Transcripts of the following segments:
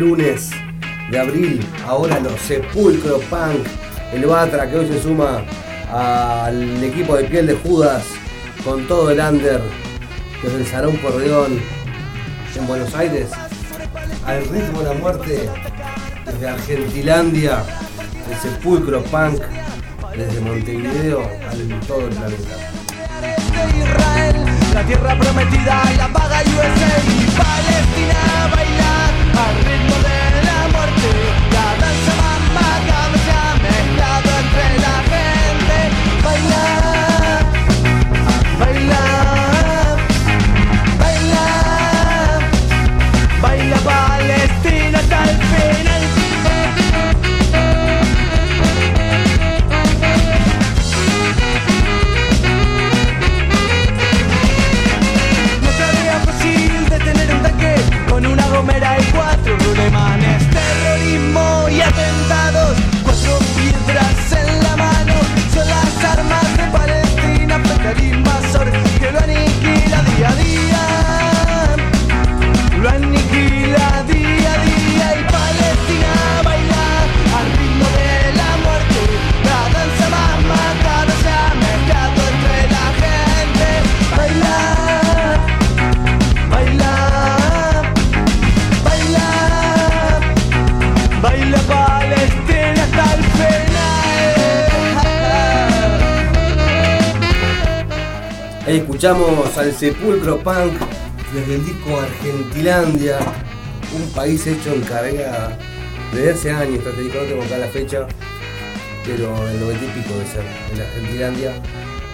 lunes de abril. Ahora los Sepulcro Punk, el Batra que hoy se suma al equipo de piel de Judas con todo el under desde el Salón Porreón en Buenos Aires al ritmo de la muerte desde Argentilandia, el Sepulcro Punk desde Montevideo al todo el planeta. la tierra prometida, la paga USA y Palestina al ritmo de la muerte, la danza Escuchamos al Sepulcro Punk desde el disco Argentilandia, un país hecho en carrera desde hace años, disco no tengo la fecha, pero el 90 y pico de ser, en Argentilandia.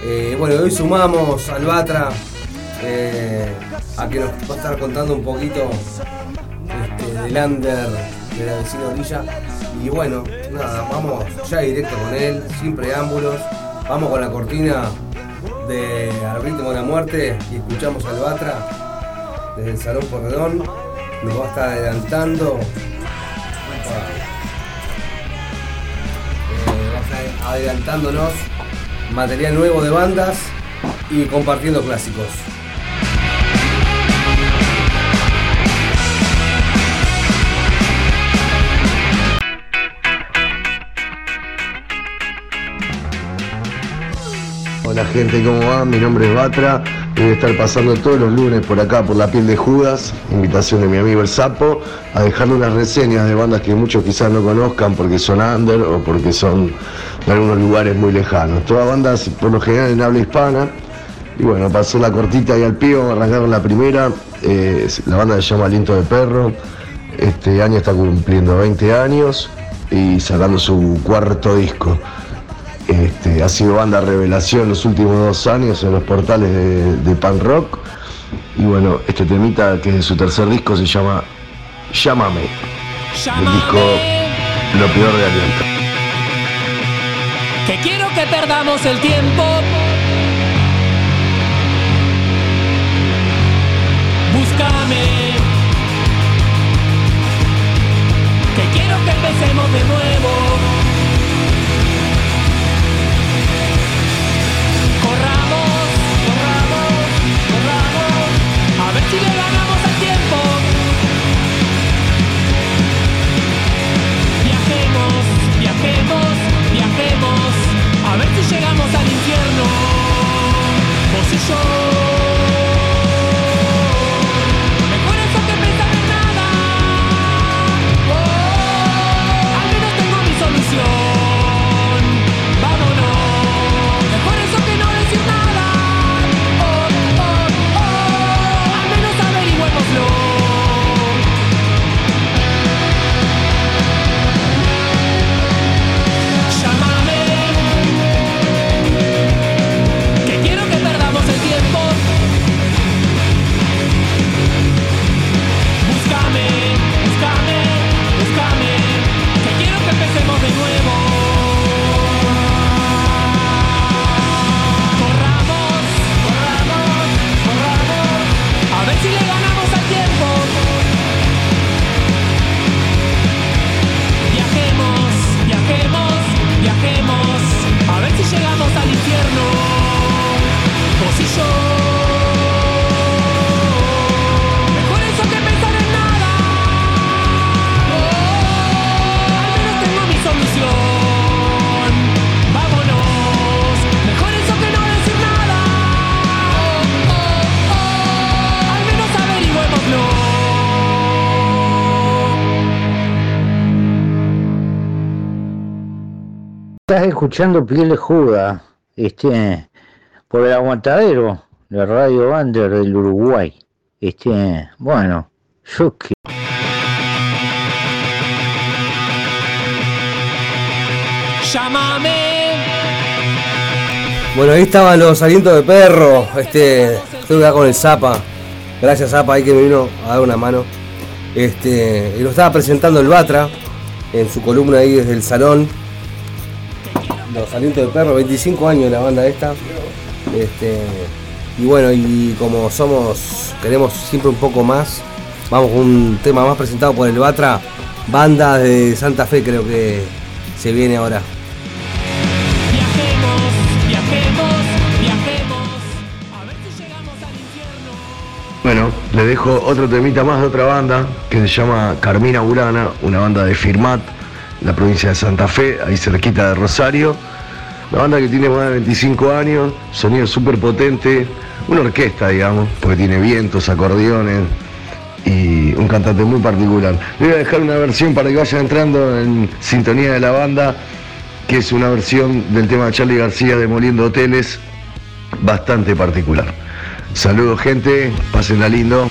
Eh, bueno, hoy sumamos al Batra eh, a que nos va a estar contando un poquito este, del under de la vecina orilla. Y bueno, nada, vamos ya directo con él, sin preámbulos. Vamos con la cortina de Al ritmo de la muerte y escuchamos al Batra desde el Salón Porredón. Nos va a estar adelantando. Va a estar adelantándonos material nuevo de bandas y compartiendo clásicos. Hola gente, ¿cómo va? Mi nombre es Batra. Voy a estar pasando todos los lunes por acá, por la piel de Judas, invitación de mi amigo el Sapo, a dejarle unas reseñas de bandas que muchos quizás no conozcan porque son under o porque son de algunos lugares muy lejanos. Todas bandas por lo general en habla hispana. Y bueno, pasó la cortita y al pío, arrancaron la primera. eh, la banda se llama Aliento de Perro. Este año está cumpliendo 20 años y sacando su cuarto disco. Este, ha sido banda revelación los últimos dos años en los portales de, de punk rock. Y bueno, este temita que es de su tercer disco se llama Llámame. El disco Lo peor de Aliento. Que quiero que perdamos el tiempo. Búscame. Que quiero que empecemos de nuevo. Llegamos al infierno. Vos y yo. de nuevo. Corramos, corramos, corramos. A ver si le ganamos al tiempo. Viajemos, viajemos, viajemos. A ver si llegamos. Estás escuchando Piel de Juda, este, por el aguantadero de Radio Bander del Uruguay. Este, bueno, yo que Llámame. Bueno, ahí estaban los alientos de perro. Este, estoy acá con el Zapa. Gracias Zapa, ahí que me vino a dar una mano. Este, y lo estaba presentando el Batra en su columna ahí desde el salón. Los alientos de perro, 25 años la banda esta. Este, y bueno, y como somos, queremos siempre un poco más, vamos con un tema más presentado por el Batra. Banda de Santa Fe creo que se viene ahora. Viajemos, viajemos, viajemos. A ver si llegamos al infierno. Bueno, le dejo otro temita más de otra banda que se llama Carmina Burana, una banda de Firmat, la provincia de Santa Fe, ahí cerquita de Rosario. Una banda que tiene más de 25 años, sonido súper potente, una orquesta, digamos, porque tiene vientos, acordeones y un cantante muy particular. Voy a dejar una versión para que vayan entrando en sintonía de la banda, que es una versión del tema de Charlie García Demoliendo Hoteles, bastante particular. Saludos gente, pásenla lindo.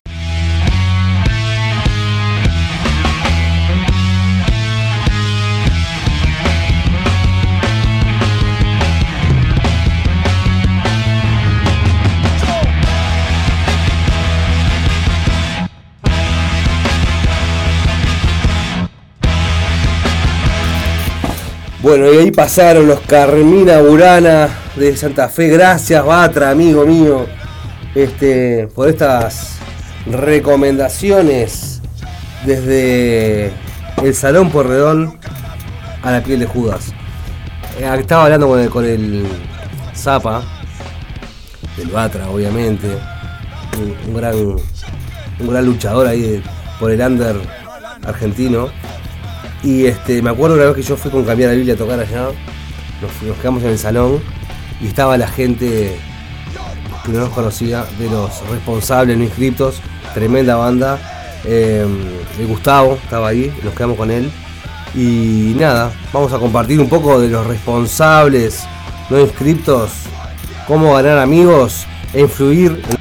Bueno, y ahí pasaron los Carmina Burana de Santa Fe. Gracias, Batra, amigo mío, este, por estas recomendaciones desde el Salón Porredón a la piel de Judas. Eh, estaba hablando con el, con el Zapa, el Batra, obviamente, un, gran, un gran luchador ahí por el under argentino. Y este, me acuerdo una vez que yo fui con Cambiar la Biblia a tocar allá, nos, quedamos en el salón y estaba la gente que no nos conocía, de los responsables no inscriptos, tremenda banda. el Gustavo estaba ahí, nos quedamos con él. Y nada, vamos a compartir un poco de los responsables no inscriptos, cómo ganar amigos e influir en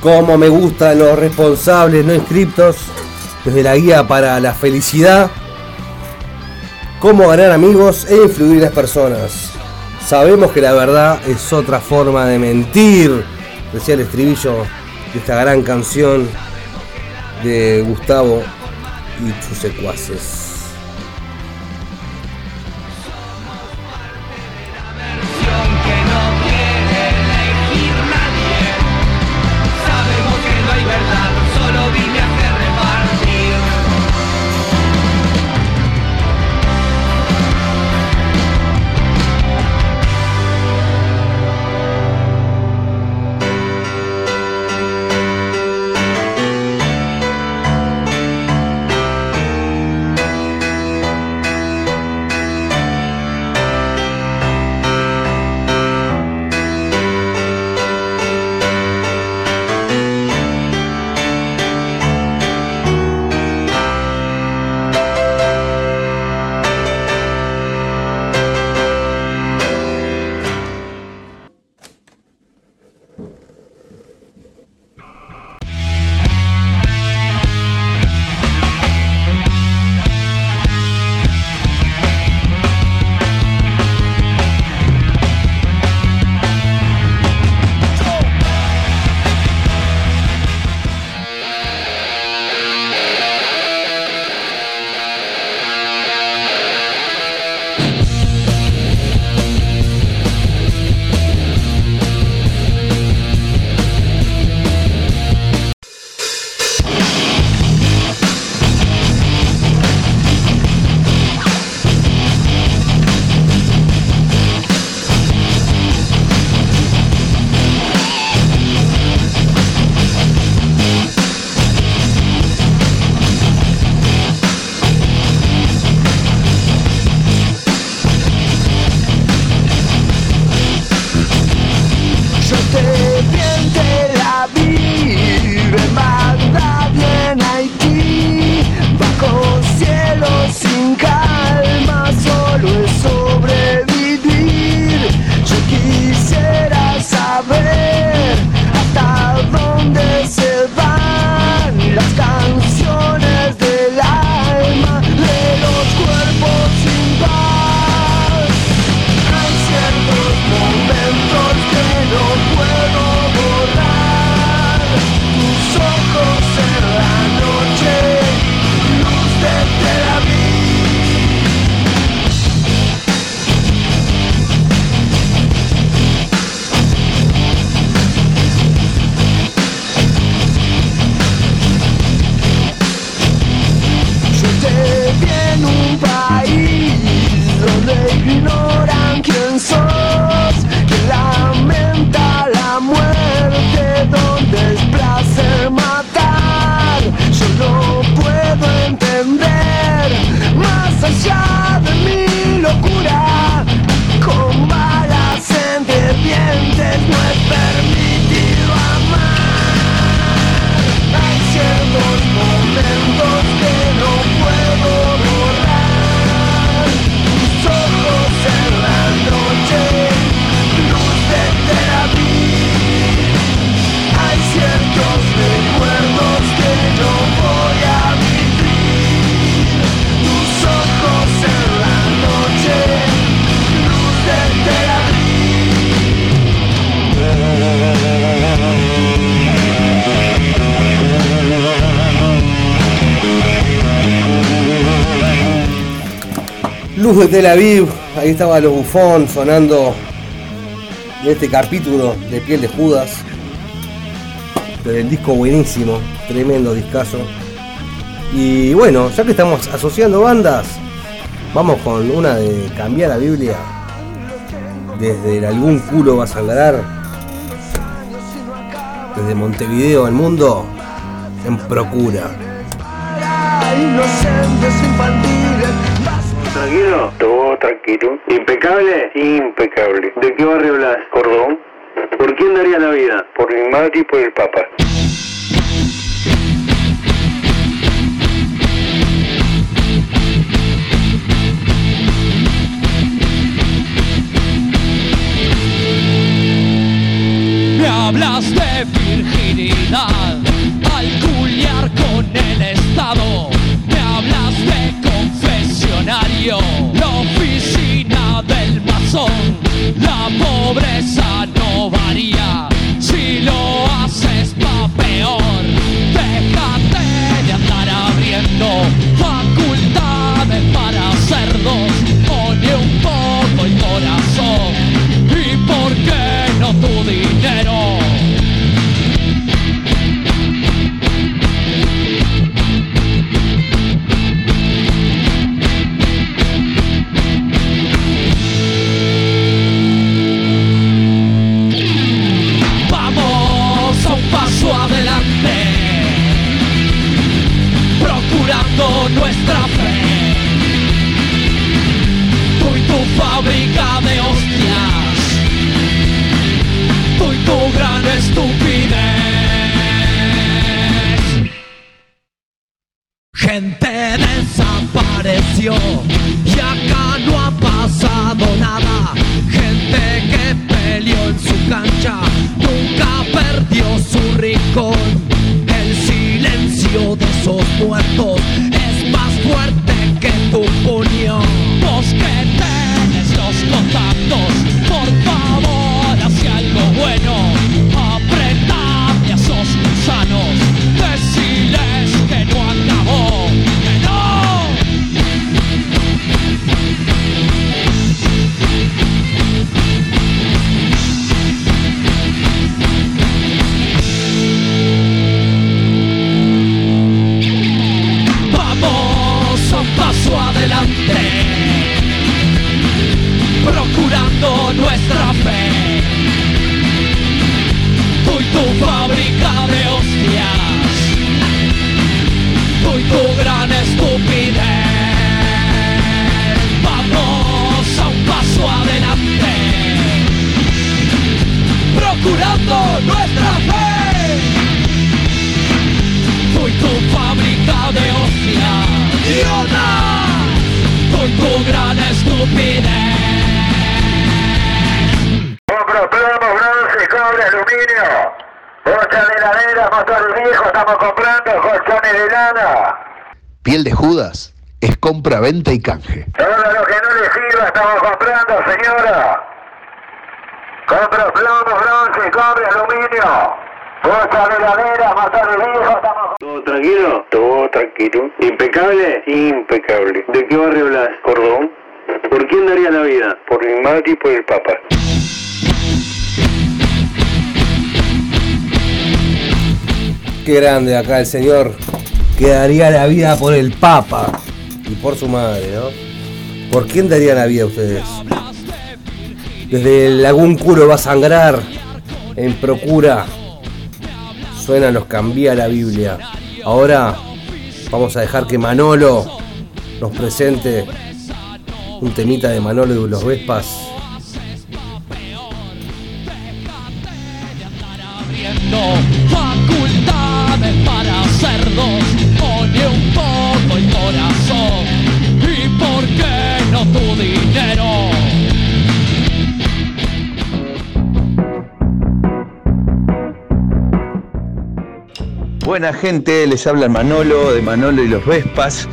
Como me gustan los responsables no inscriptos, desde la guía para la felicidad, cómo ganar amigos e influir en las personas. Sabemos que la verdad es otra forma de mentir, decía el estribillo de esta gran canción de Gustavo y sus secuaces. Tel Aviv, ahí estaba los bufón sonando en este capítulo de Piel de Judas. Del disco buenísimo, tremendo discazo. Y bueno, ya que estamos asociando bandas, vamos con una de cambiar la Biblia. Desde el algún culo va a sangrar. Desde Montevideo al mundo, en Procura. inocentes infantiles. Tranquilo, Impecable, impecable. ¿De qué barrio hablas? Cordón. ¿Por quién daría la vida? Por mi madre y por el papa. Pobreza Gente desapareció y acá no ha pasado nada. Gente que peleó en su cancha nunca perdió su rincón. El silencio de esos muertos es más fuerte que tu puño. Vos nuestra fe. Tú y tu fábrica de hostias, idiota. Tú y tu gran estupidez. Compro plomo, bronce, cobre, aluminio. Bocha de heladera, motor viejo, estamos comprando colchones de lana. Piel de Judas es compra, venta y canje. Todo lo que no le sirva estamos comprando, señora. Compro plomo, bronce, cobre, aluminio. Bocha de heladera, motor viejo, estamos ¿Todo tranquilo? Todo tranquilo. ¿Impecable? Impecable. ¿De qué barrio hablas? Cordón. ¿Por quién daría la vida? Por mi madre y por el papa. Qué grande acá el señor que daría la vida por el Papa y por su madre, ¿no? ¿Por quién daría la vida ustedes? Desde el algún culo va a sangrar en procura. Suena nos cambia la Biblia. Ahora Vamos a dejar que Manolo nos presente un temita de Manolo de los Vespas. Buena gente, les habla Manolo de Manolo y los Vespas.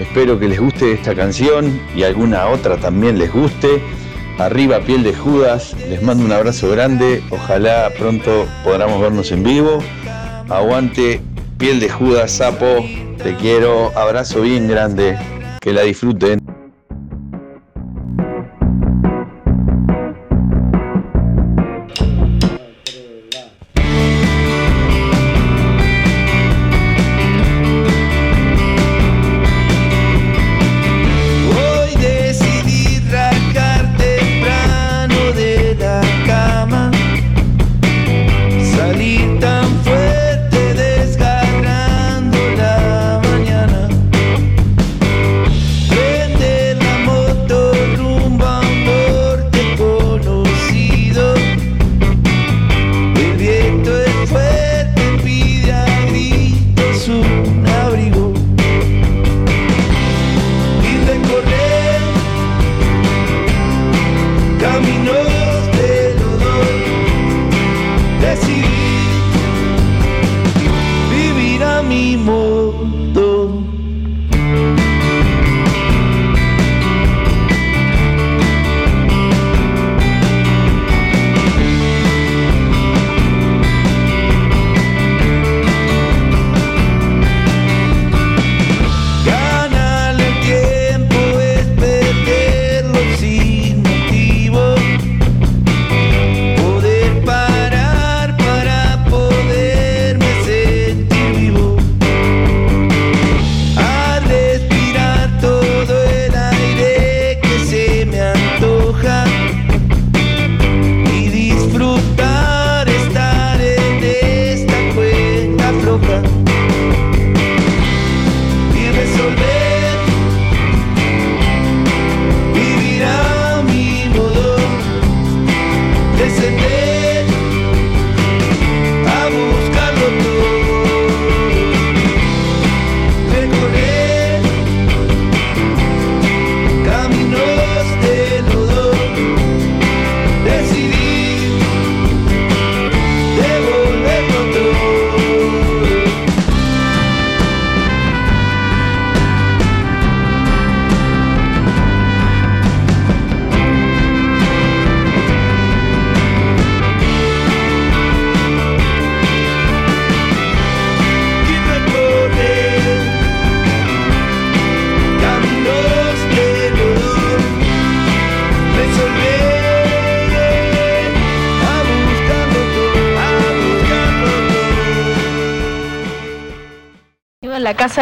Espero que les guste esta canción y alguna otra también les guste. Arriba piel de Judas, les mando un abrazo grande. Ojalá pronto podamos vernos en vivo. Aguante piel de Judas, sapo. Te quiero, abrazo bien grande. Que la disfruten.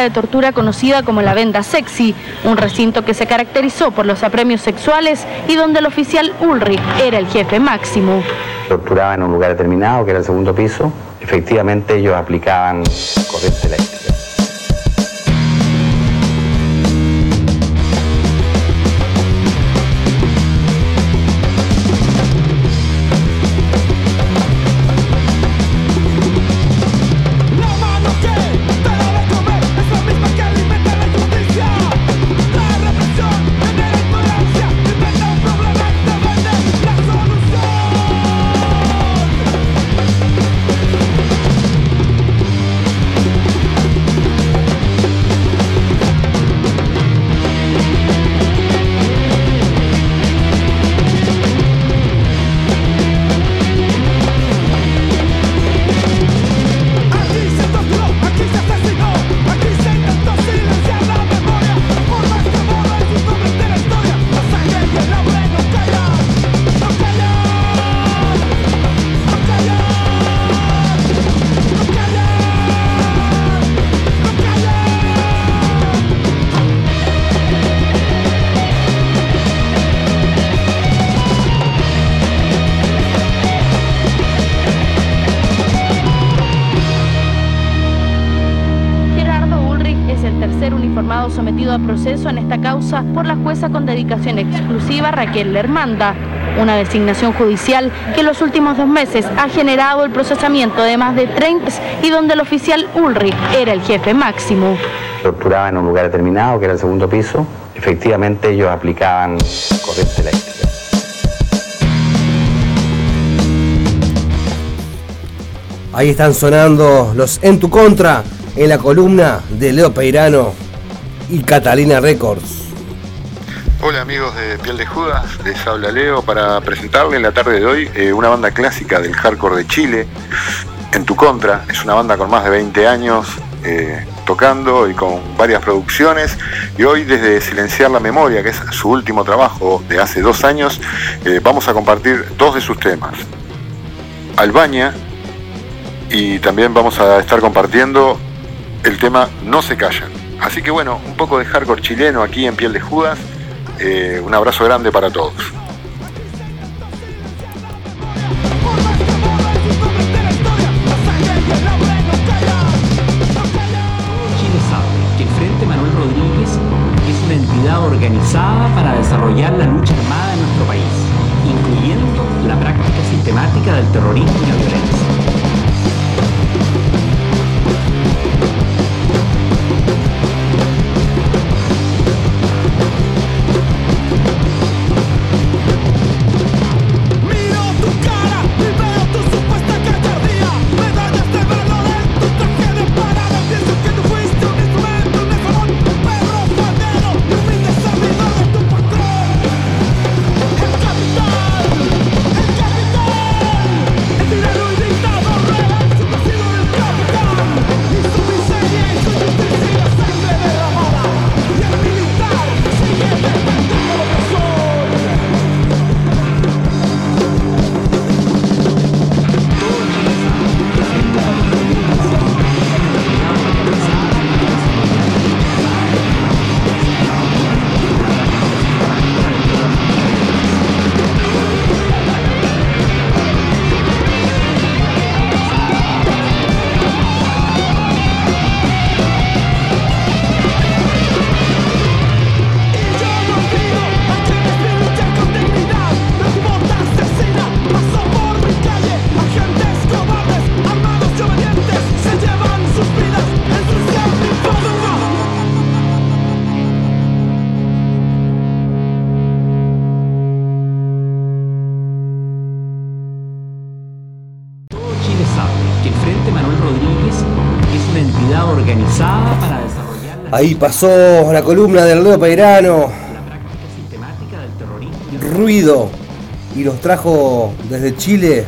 De tortura conocida como la Venda Sexy, un recinto que se caracterizó por los apremios sexuales y donde el oficial Ulrich era el jefe máximo. torturaba en un lugar determinado, que era el segundo piso. Efectivamente, ellos aplicaban corriente eléctrica. Proceso en esta causa por la jueza con dedicación exclusiva Raquel Lermanda. Una designación judicial que en los últimos dos meses ha generado el procesamiento de más de 30 y donde el oficial Ulrich era el jefe máximo. Torturaba en un lugar determinado, que era el segundo piso. Efectivamente, ellos aplicaban corriente eléctrica. Ahí están sonando los En tu contra en la columna de Leo Peirano y Catalina Records. Hola amigos de Piel de Judas, les habla Leo para presentarle en la tarde de hoy eh, una banda clásica del hardcore de Chile, En Tu Contra. Es una banda con más de 20 años eh, tocando y con varias producciones. Y hoy desde Silenciar la Memoria, que es su último trabajo de hace dos años, eh, vamos a compartir dos de sus temas. Albania y también vamos a estar compartiendo el tema No se callan. Así que bueno, un poco de hardcore chileno aquí en Piel de Judas. Eh, un abrazo grande para todos. Chile sabe que Frente Manuel Rodríguez es una entidad organizada para desarrollar la lucha armada en nuestro país, incluyendo la práctica sistemática del terrorismo y la violencia. Ahí pasó la columna del Leo Peirano, práctica sistemática del terrorismo y el Ruido, y los trajo desde Chile. De de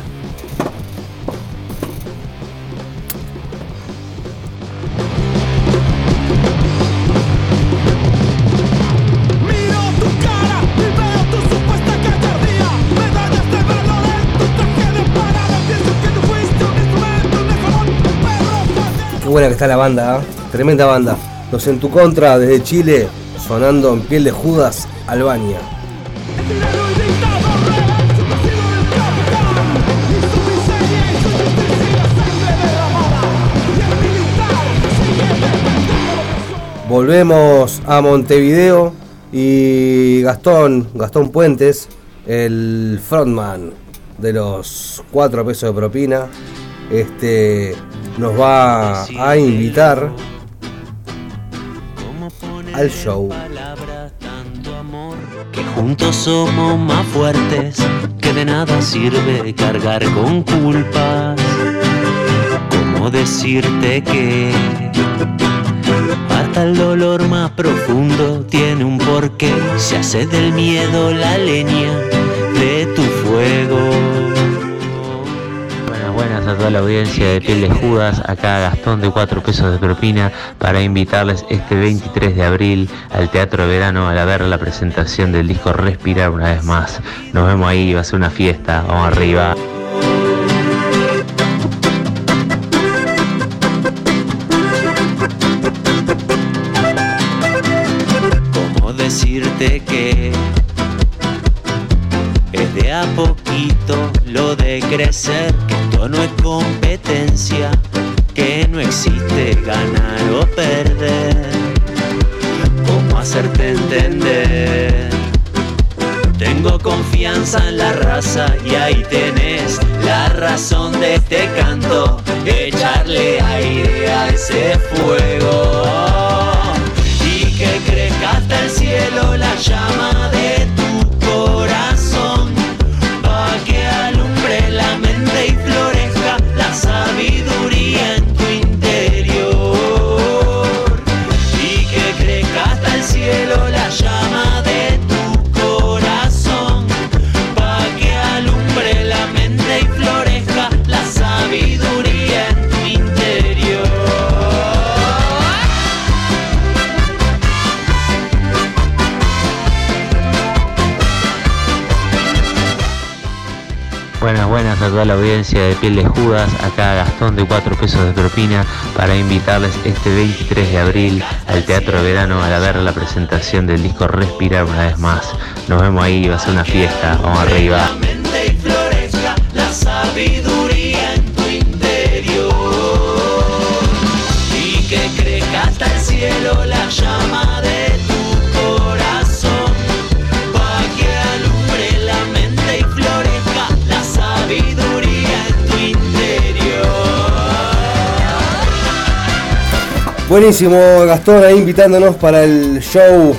Qué buena que está la banda, ¿ah? tremenda banda. Los En tu contra desde Chile, sonando en piel de Judas, Albania. Volvemos a Montevideo y Gastón, Gastón Puentes, el frontman de los cuatro pesos de propina, este, nos va a invitar al show. que juntos somos más fuertes, que de nada sirve cargar con culpas. ¿Cómo decirte que hasta el dolor más profundo tiene un porqué? Se hace del miedo la leña de tu fuego. A toda la audiencia de Piel de Judas, acá Gastón de 4 pesos de propina para invitarles este 23 de abril al Teatro de Verano a ver la presentación del disco Respirar una vez más. Nos vemos ahí, va a ser una fiesta, vamos arriba. ¿Cómo decirte que es de a poquito lo de crecer? Esto no es competencia, que no existe ganar o perder. hacerte entender. Tengo confianza en la raza y ahí tenés la razón de este canto. Echarle aire a ese fuego y que crezca hasta el cielo la llama de Buenas, buenas a toda la audiencia de Piel de Judas, acá Gastón de 4 pesos de propina para invitarles este 23 de abril al Teatro de Verano a ver la presentación del disco Respirar una vez más. Nos vemos ahí, va a ser una fiesta, vamos arriba. Buenísimo, Gastón ahí invitándonos para el show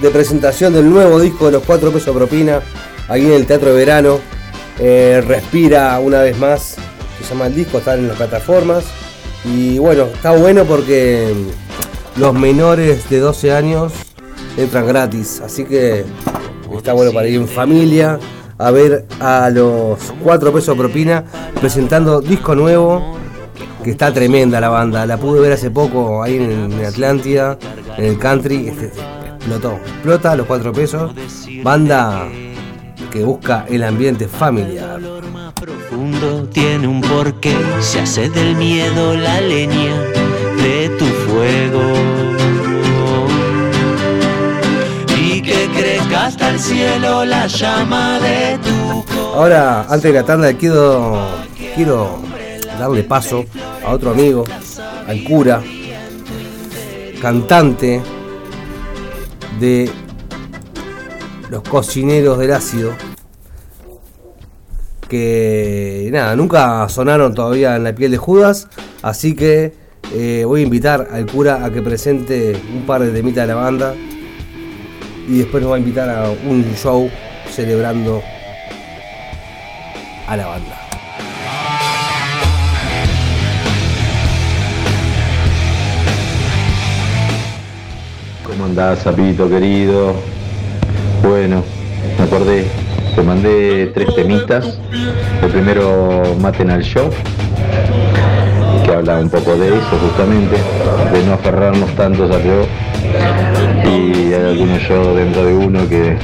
de presentación del nuevo disco de los 4 pesos propina, aquí en el Teatro de Verano. Eh, respira una vez más, se llama el disco, está en las plataformas. Y bueno, está bueno porque los menores de 12 años entran gratis, así que está bueno para ir en familia a ver a los 4 pesos propina presentando disco nuevo que está tremenda la banda. La pude ver hace poco ahí en, en Atlántida, en el country. este, explotó. Explota los cuatro pesos. Banda que busca el ambiente familiar. profundo tiene un porqué, se hace del miedo la leña de tu fuego. Y que crezca hasta el cielo la llama de tu Ahora, antes de la tanda, quiero, quiero darle paso a otro amigo, al cura, cantante de Los Cocineros del Ácido, que nada, nunca sonaron todavía en la piel de Judas, así que eh, voy a invitar al cura a que presente un par de temitas de la banda y después nos va a invitar a un show celebrando a la banda. ¿Cómo andás, sapito querido? Bueno, me acordé, te mandé tres temitas. El primero, Maten al Show, que habla un poco de eso justamente, de no aferrarnos tantos al yo. Y hay algunos yo dentro de uno que,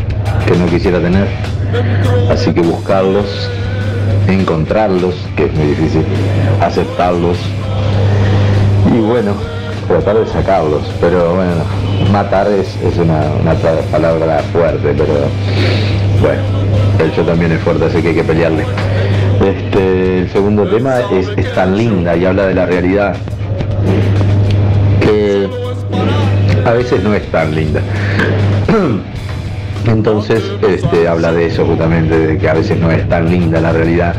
que no quisiera tener. Así que buscarlos, encontrarlos, que es muy difícil, aceptarlos. Y bueno, tratar de sacarlos, pero bueno, matar es, es una, una pa- palabra fuerte, pero bueno, el yo también es fuerte, así que hay que pelearle. Este, el segundo tema es, es tan linda y habla de la realidad que a veces no es tan linda. Entonces, este, habla de eso justamente, de que a veces no es tan linda la realidad,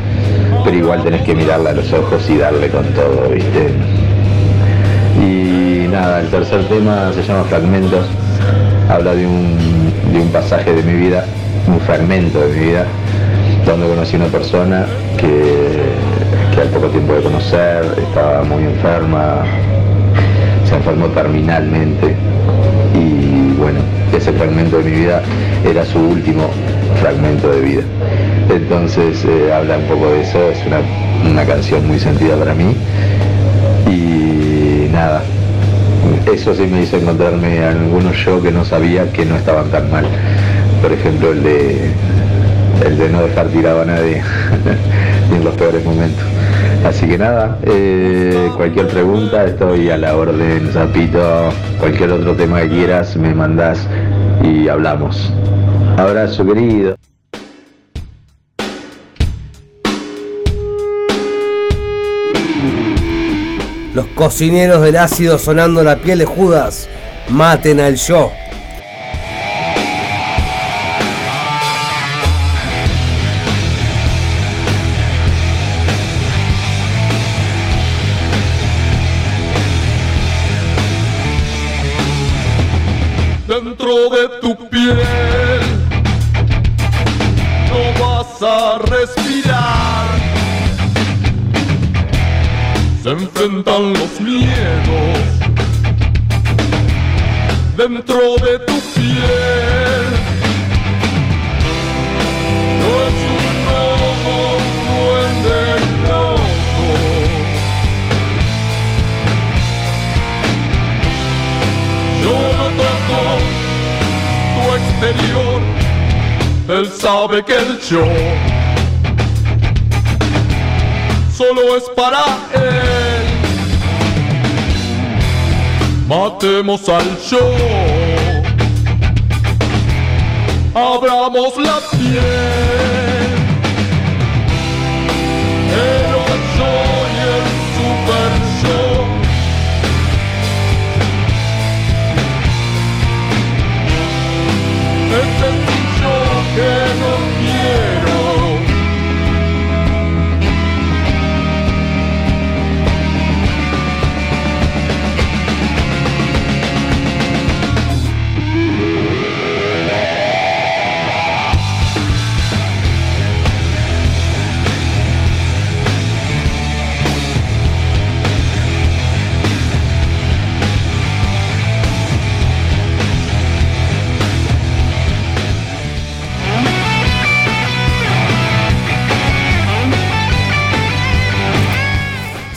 pero igual tenés que mirarla a los ojos y darle con todo, ¿viste? Y nada, el tercer tema se llama Fragmentos, habla de un, de un pasaje de mi vida, un fragmento de mi vida, donde conocí una persona que, que al poco tiempo de conocer estaba muy enferma, se enfermó terminalmente y bueno, ese fragmento de mi vida era su último fragmento de vida. Entonces eh, habla un poco de eso, es una, una canción muy sentida para mí y nada, eso sí me hizo encontrarme algunos yo que no sabía que no estaban tan mal. Por ejemplo, el de, el de no dejar tirado a nadie ni en los peores momentos. Así que nada, eh, cualquier pregunta estoy a la orden, Zapito. Cualquier otro tema que quieras me mandás y hablamos. Abrazo querido. Los cocineros del ácido sonando la piel de Judas. Maten al yo. Que el yo solo es para él. Matemos al yo, abramos la piel. El yo y el super yo. Este es un yo que no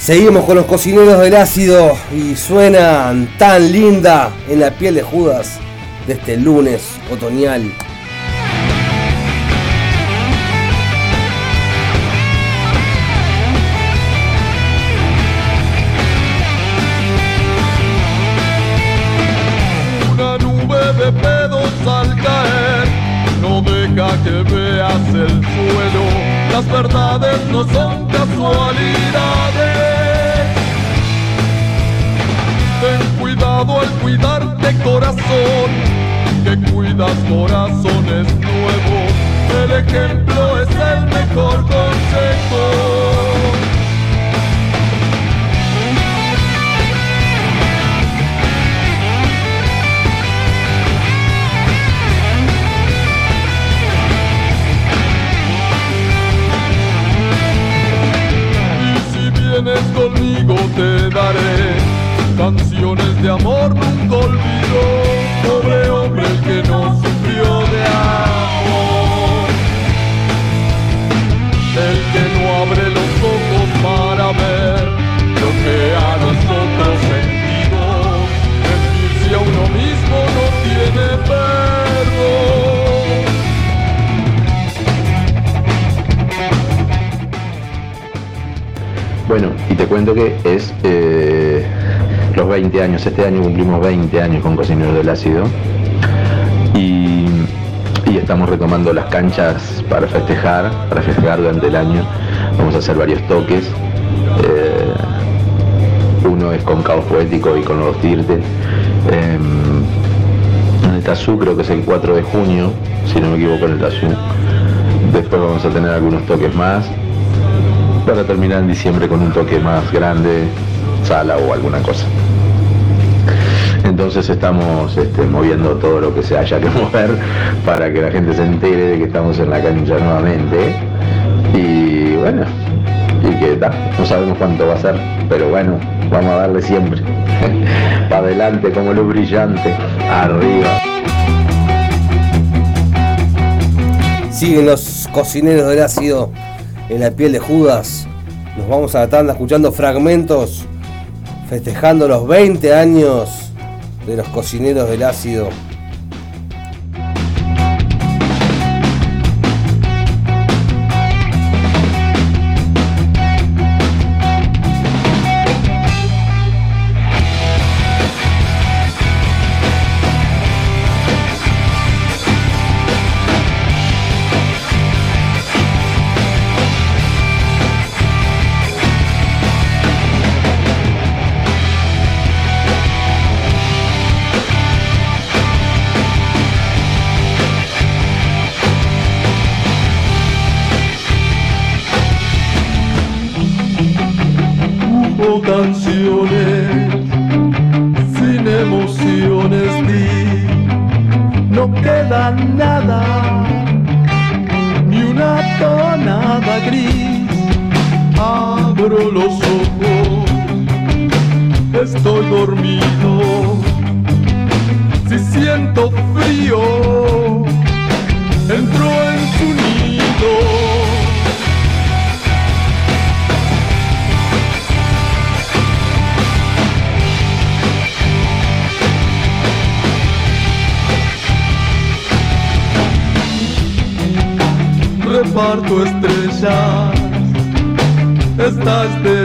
Seguimos con los cocineros del ácido y suenan tan linda en la piel de Judas de este lunes otoñal. Una nube de pedos al caer no deja que veas el suelo. Las verdades no son casualidades. Cuidado al cuidarte corazón, que cuidas corazones nuevos. El ejemplo es el mejor consejo. Vienes conmigo te daré canciones de amor nunca olvido. Pobre hombre el que no sufrió de amor. El que no abre los ojos para ver lo que a nosotros sentimos. Mentirse a uno mismo no tiene perdón. Bueno, y te cuento que es eh, 20 años, este año cumplimos 20 años con Cocineros del Ácido y, estamos retomando las canchas para festejar, para festejar durante el año. Vamos a hacer varios toques. eh, uno es con Caos Poético y con los Tirte. em, en el Tazú creo que es el 4 de junio, si no me equivoco en el Tazú. Después vamos a tener algunos toques más para terminar en diciembre con un toque más grande, sala o alguna cosa. Entonces estamos este, moviendo todo lo que se haya que mover para que la gente se entere de que estamos en la cancha nuevamente. Y bueno, y que ta, no sabemos cuánto va a ser, pero bueno, vamos a darle siempre. para adelante como luz brillante, arriba. Siguen los cocineros del ácido en la piel de Judas. Nos vamos a la tanda escuchando fragmentos, festejando los 20 años de los cocineros del ácido. Reparto estrellas, esta es de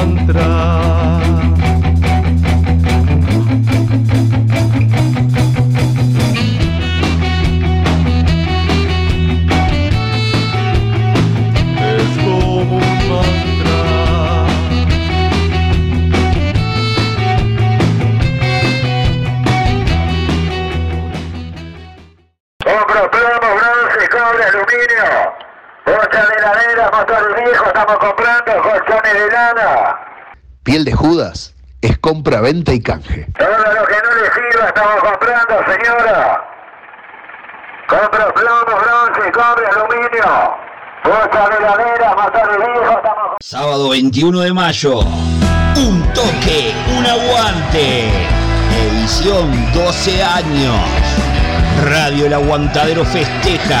mantra. Venta y canje. Todo lo que no le sirva estamos comprando, señora. Compro plomo, bronce, cobre, aluminio. Bocha de heladera, motor viejo, estamos Sábado 21 de mayo. Un toque, un aguante. Edición 12 años. Radio El Aguantadero festeja.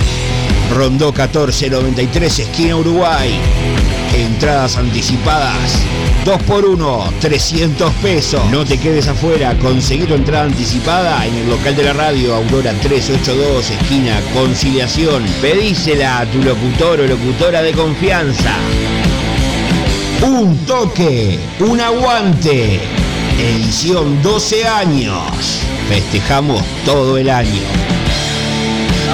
Rondó 1493, esquina Uruguay. Entradas anticipadas. 2 por 1 300 pesos. No te quedes afuera. Conseguí tu entrada anticipada en el local de la radio Aurora 382, esquina Conciliación. Pedísela a tu locutor o locutora de confianza. Un toque, un aguante. Edición 12 años. Festejamos todo el año.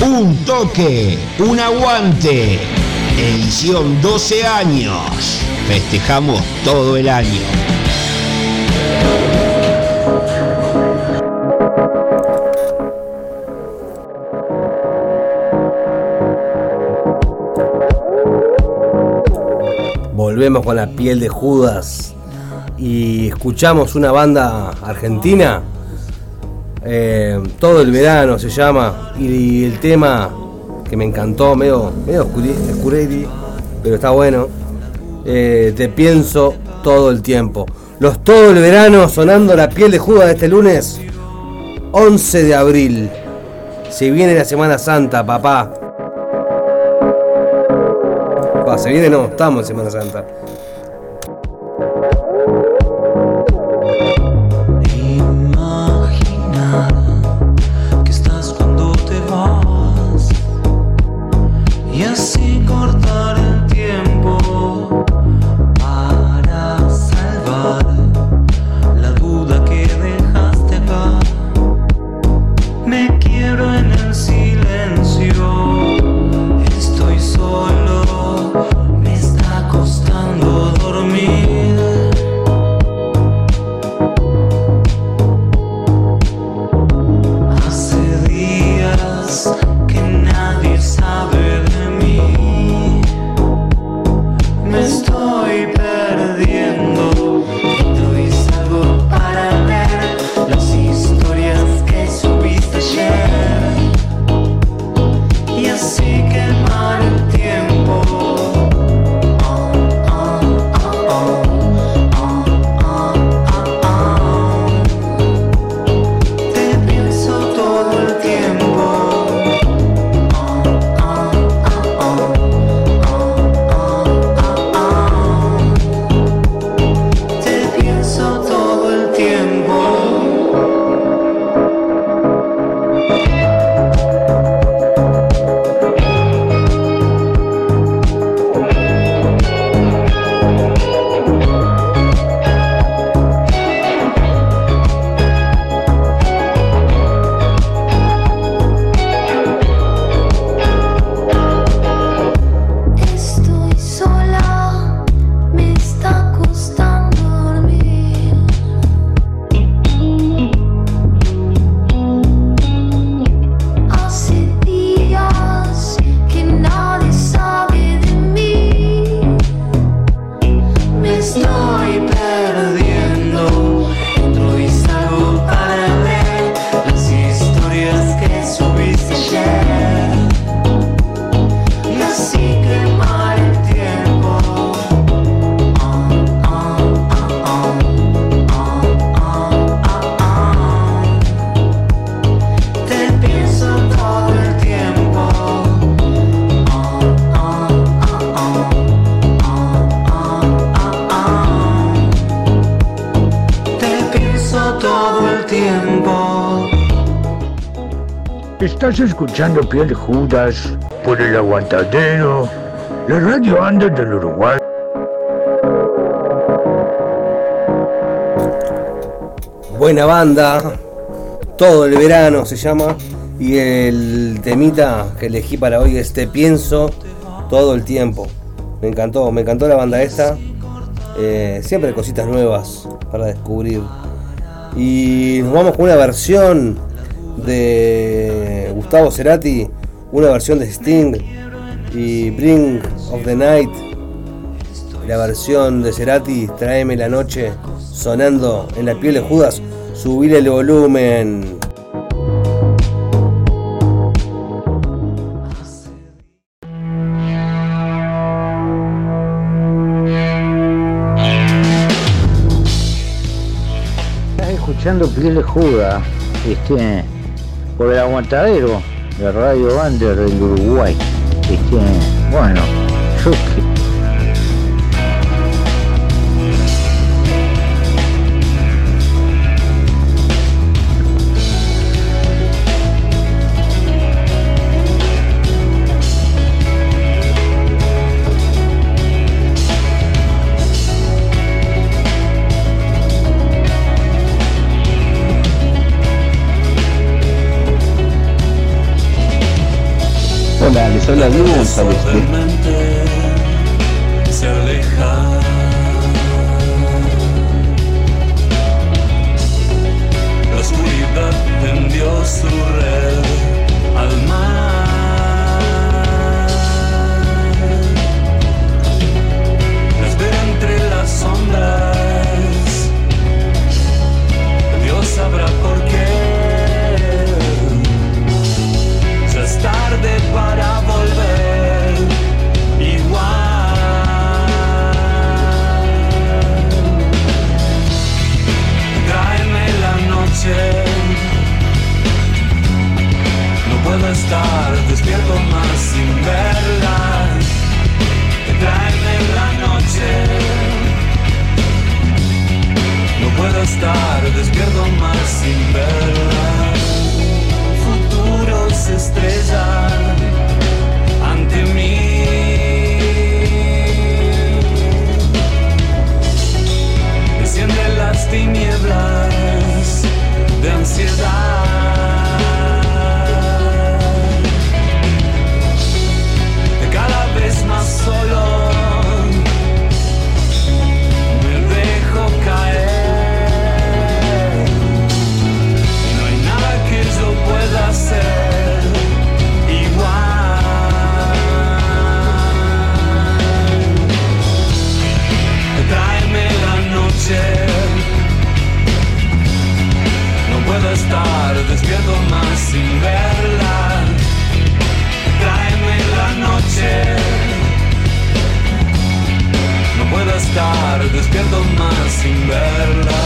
Un toque, un aguante. Edición 12 años. Festejamos todo el año. Volvemos con la piel de Judas y escuchamos una banda argentina. Eh, todo el verano se llama y el tema que me encantó, medio, medio pero está bueno. eh, te pienso todo el tiempo. Los todo el verano sonando la piel de Judas este lunes 11 de abril. Se viene la Semana Santa, papá. Pa, se viene no, estamos en Semana Santa. Estás escuchando Piel Judas por el aguantadero La radio Under del Uruguay. Buena banda, todo el verano se llama. Y el temita que elegí para hoy es Te pienso todo el tiempo. Me encantó, me encantó la banda esta. Eh, siempre cositas nuevas para descubrir. Y nos vamos con una versión de Gustavo Cerati, una versión de Sting y Bring of the Night. La versión de Cerati, Tráeme la noche, sonando en la piel de Judas. Subir el volumen. Estás escuchando Piel Juda, este, por el aguantadero de Radio Under del Uruguay. Este, bueno, yo habla Diego González. Estar despierto más sin verla. Tráeme la noche. No puedo estar despierto más sin verla futuro se estrella ante mí. Enciende las tinieblas de ansiedad. No puedo estar despierto más sin verla. Despierto más sin verla.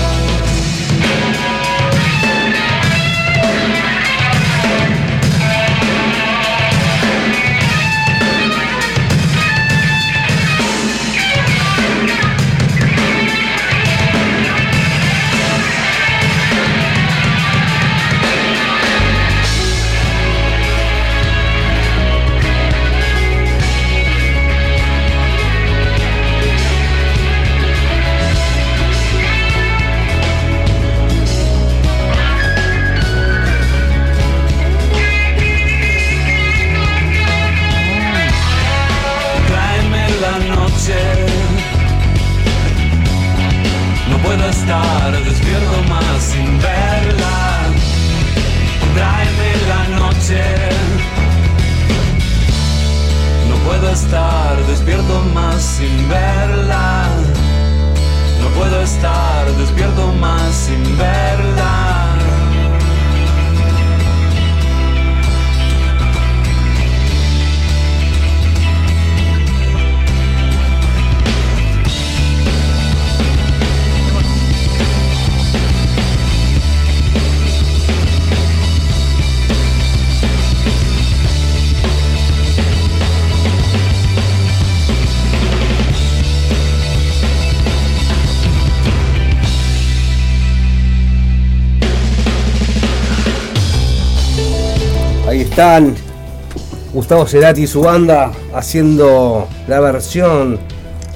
Gustavo Cerati y su banda haciendo la versión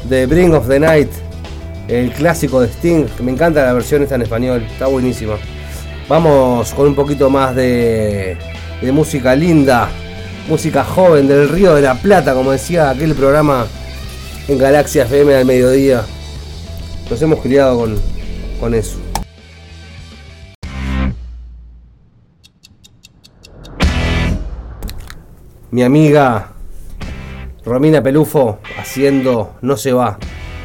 de Bring of the Night, el clásico de Sting, me encanta la versión esta en español, está buenísima. Vamos con un poquito más de, de música linda, música joven del Río de la Plata, como decía aquel programa en Galaxia FM al mediodía. Nos hemos criado con, con eso. Mi amiga Romina Pelufo haciendo No se va.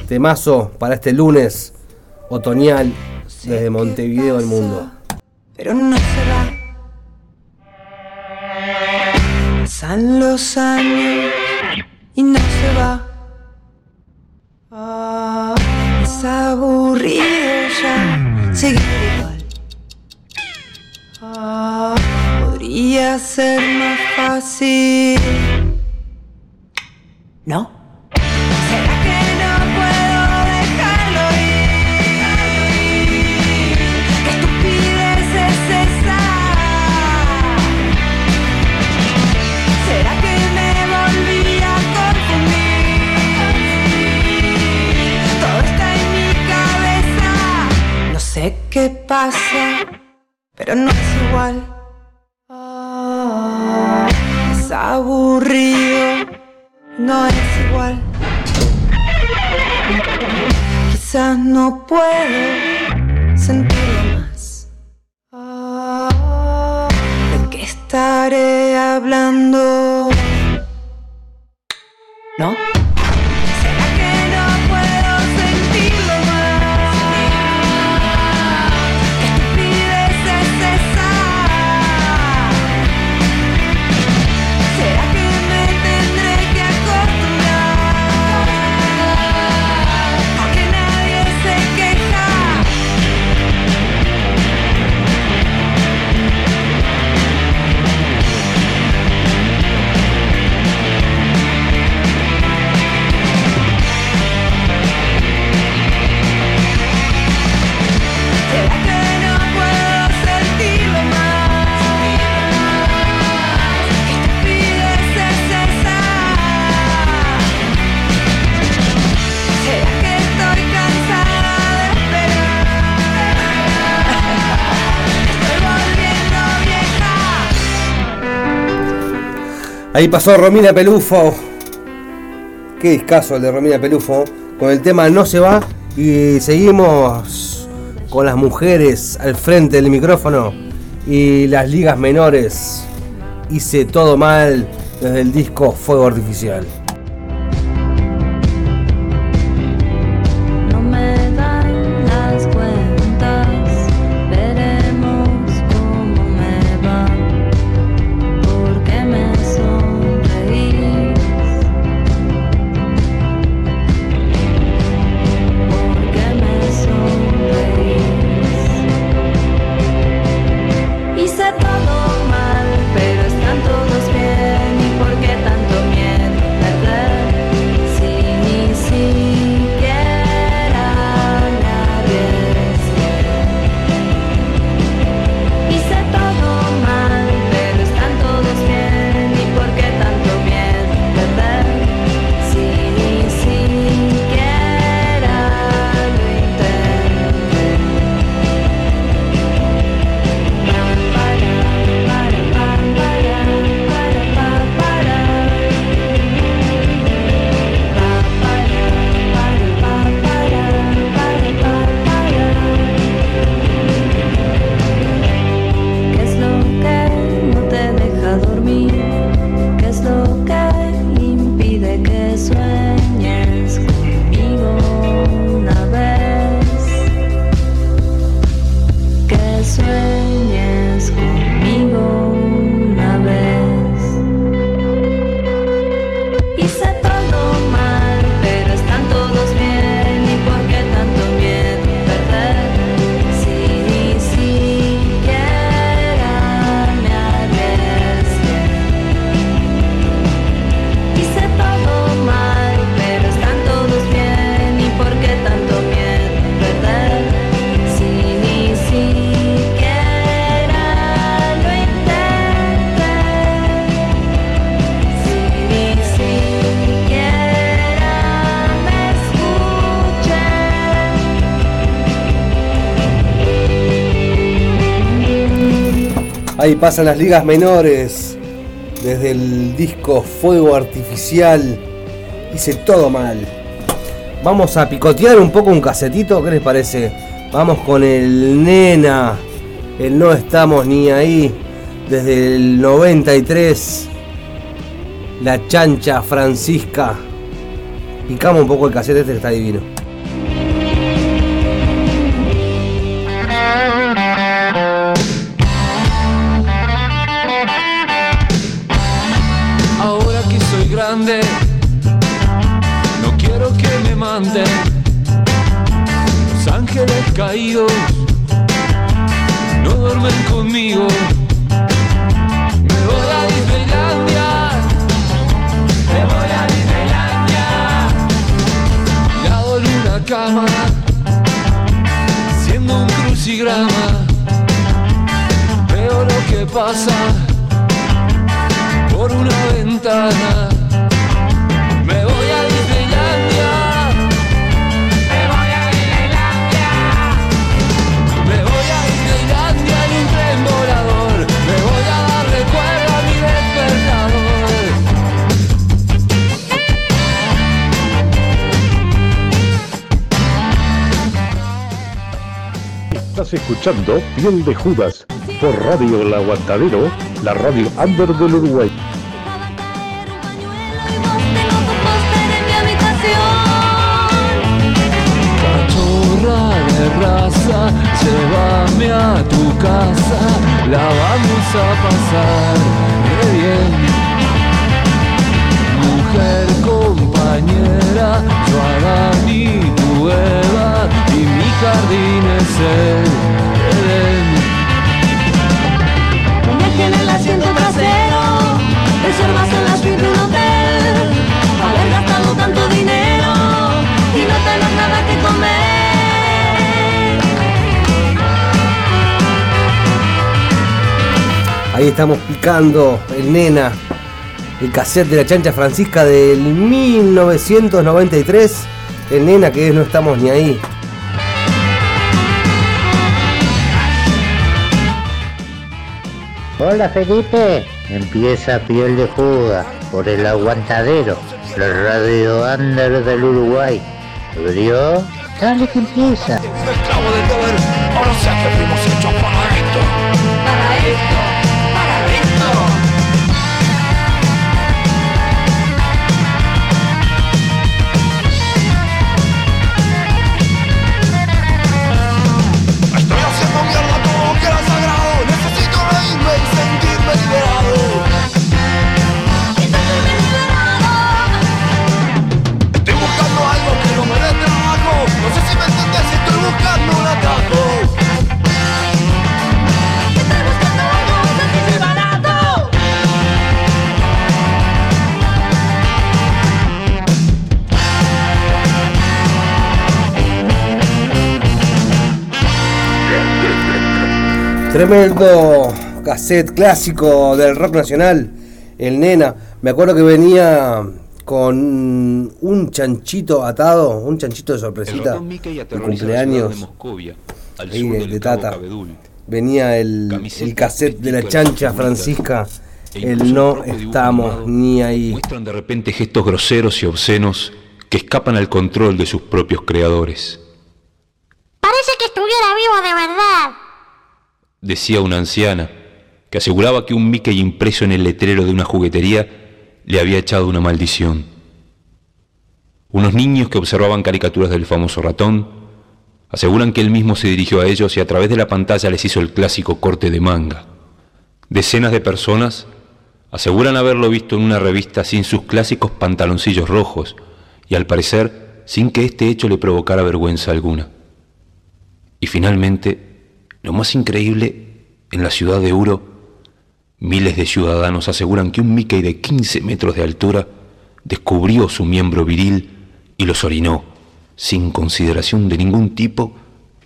Temazo para este lunes otoñal desde Montevideo al mundo. pero no se va. Pasan los años podría ser más fácil. ¿No? ¿Será que no puedo dejarlo ir? ¿Qué estupidez es esa? ¿Será que me volví a confundir? Todo está en mi cabeza. No sé qué pasa, pero no es igual. Aburrido, no es igual. Quizás no puedo sentirlo más. Ah, ¿De qué estaré hablando? ¿No? Ahí pasó Romina Pelufo. Qué discazo el de Romina Pelufo. Con el tema No se va. Y seguimos con las mujeres al frente del micrófono. Y las ligas menores. Hice todo mal desde el disco Fuego Artificial. Ahí pasan las ligas menores. Desde el disco Fuego Artificial. Hice todo mal. Vamos a picotear un poco un casetito, ¿qué les parece? Vamos con el Nena. El No Estamos Ni Ahí. Desde el 93. La chancha Francisca. Picamos un poco el casete, este está divino. Escuchando Piel de Judas por Radio El Aguantadero, la radio under del Uruguay. Cachorra de raza, llévame a tu casa, la vamos a pasar re bien. Mujer compañera, yo Adán y tu Eva, y mi jardín es el Ahí estamos picando el nena, el cassette de la chancha Francisca del 1993. El nena que es No estamos ni ahí. Hola Felipe, empieza Piel de Judas por el aguantadero, la radio under del Uruguay. ¿Abrió? Dale que empieza. Tremendo cassette clásico del rock nacional, el nena. Me acuerdo que venía con un chanchito atado, un chanchito de sorpresita de cumpleaños ahí de, de Tata. Venía el, el cassette de la chancha Francisca, el no estamos ni ahí. Muestran de repente gestos groseros y obscenos que escapan al control de sus propios creadores. Parece que estuviera vivo de verdad. Decía una anciana que aseguraba que un Mickey impreso en el letrero de una juguetería le había echado una maldición. Unos niños que observaban caricaturas del famoso ratón aseguran que él mismo se dirigió a ellos y a través de la pantalla les hizo el clásico corte de manga. Decenas de personas aseguran haberlo visto en una revista sin sus clásicos pantaloncillos rojos y al parecer sin que este hecho le provocara vergüenza alguna. Y finalmente, lo más increíble, en la ciudad de Uro, miles de ciudadanos aseguran que un Mickey de 15 metros de altura descubrió su miembro viril y los orinó, sin consideración de ningún tipo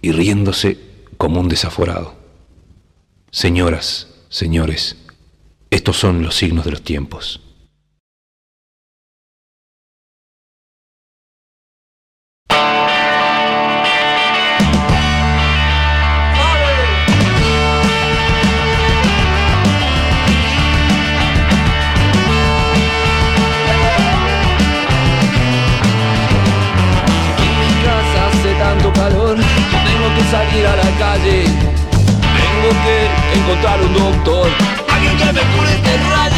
y riéndose como un desaforado. Señoras, señores, estos son los signos de los tiempos. encontrar un doctor, alguien que me cure este rayo.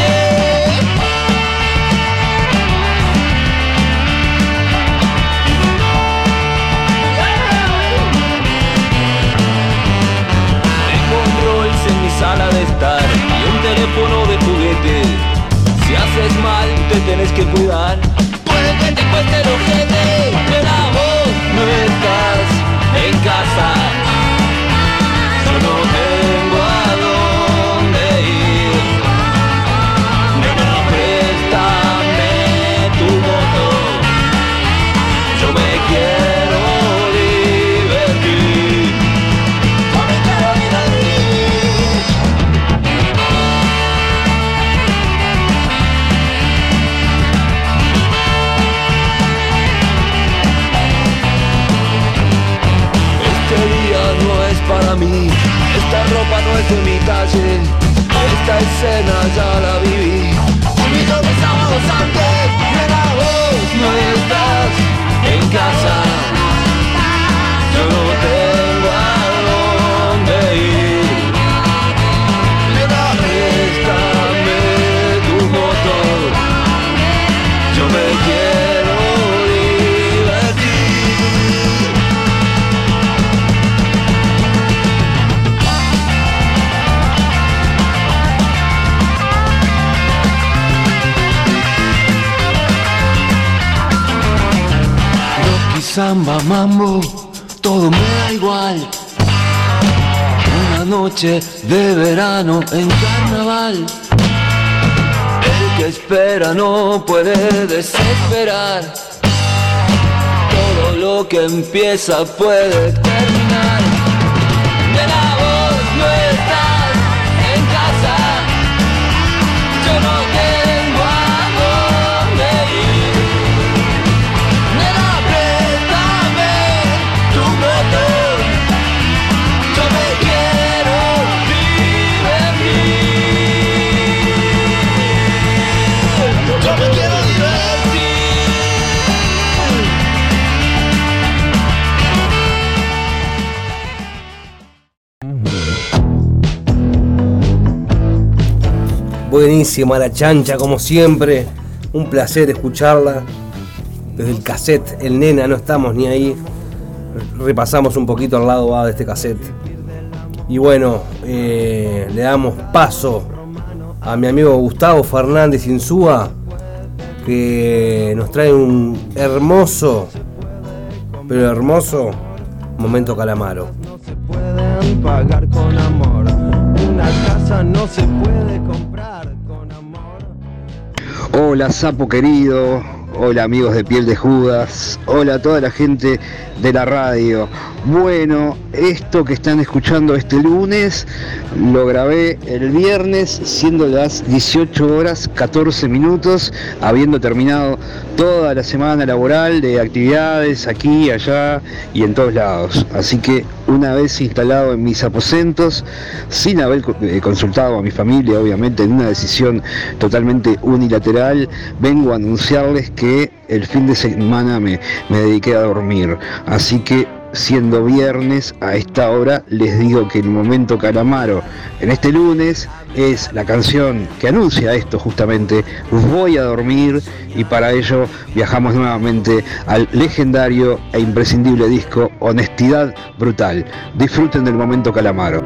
Tengo en mi sala de estar y un teléfono de juguete. Si haces mal, te tenés que cuidar. Puede que te cueste esta samba, mambo, todo me da igual. Una noche de verano en carnaval. El que espera no puede desesperar. Todo lo que empieza puede terminar. Buenísima la chancha, como siempre. Un placer escucharla. Desde el cassette, el nena, no estamos ni ahí. Repasamos un poquito al lado de este cassette. Y bueno, eh, le damos paso a mi amigo Gustavo Fernández Insúa, que nos trae un hermoso, pero hermoso momento calamaro. pueden pagar con amor. Una casa no se puede comprar. Hola Sapo querido, hola amigos de Piel de Judas, hola a toda la gente de la radio. Bueno, esto que están escuchando este lunes lo grabé el viernes, siendo las 18 horas 14 minutos, habiendo terminado toda la semana laboral de actividades aquí, allá y en todos lados. Así que una vez instalado en mis aposentos, sin haber eh, consultado a mi familia, obviamente, en una decisión totalmente unilateral, vengo a anunciarles que el fin de semana me, me dediqué a dormir. Así que siendo viernes a esta hora les digo que el momento calamaro en este lunes es la canción que anuncia esto justamente voy a dormir y para ello viajamos nuevamente al legendario e imprescindible disco Honestidad Brutal disfruten del momento calamaro.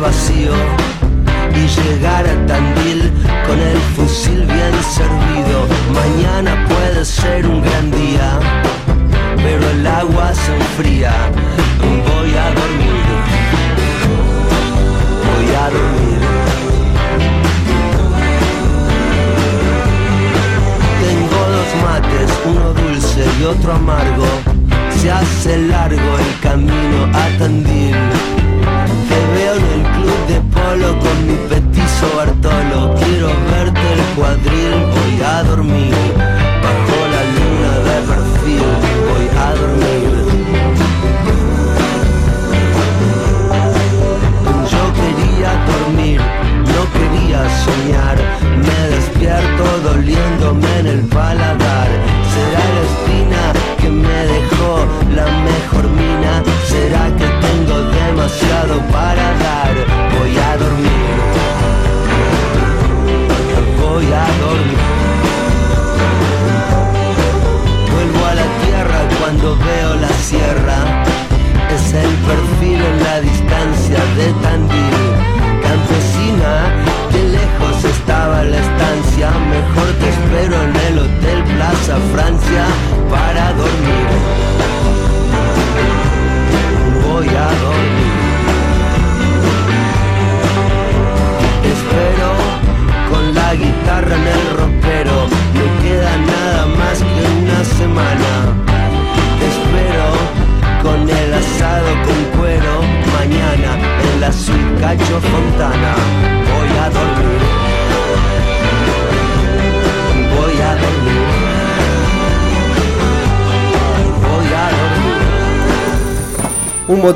Vacío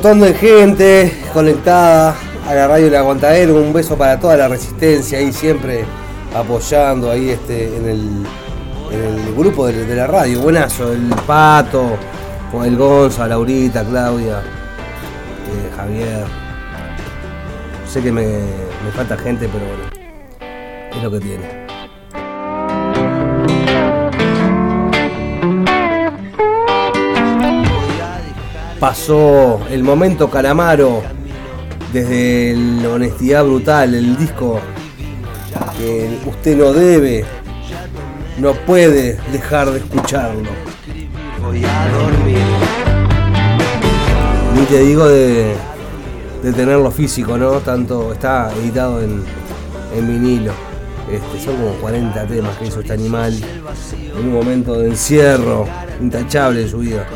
montón de gente conectada a la radio del Aguantadero. Un beso para toda la resistencia ahí siempre apoyando ahí este en el, en el grupo de, la radio. Buenazo, el Pato, el Gonza, Laurita, Claudia, eh, Javier. Sé que me, me falta gente, pero bueno, es lo que tiene. Pasó el momento Calamaro desde la honestidad brutal, el disco que usted no debe, no puede dejar de escucharlo. Voy a dormir. Ni te digo de, de tenerlo físico, ¿no? Tanto está editado en, en vinilo. Este, son como 40 temas que hizo este animal en un momento de encierro intachable de su vida.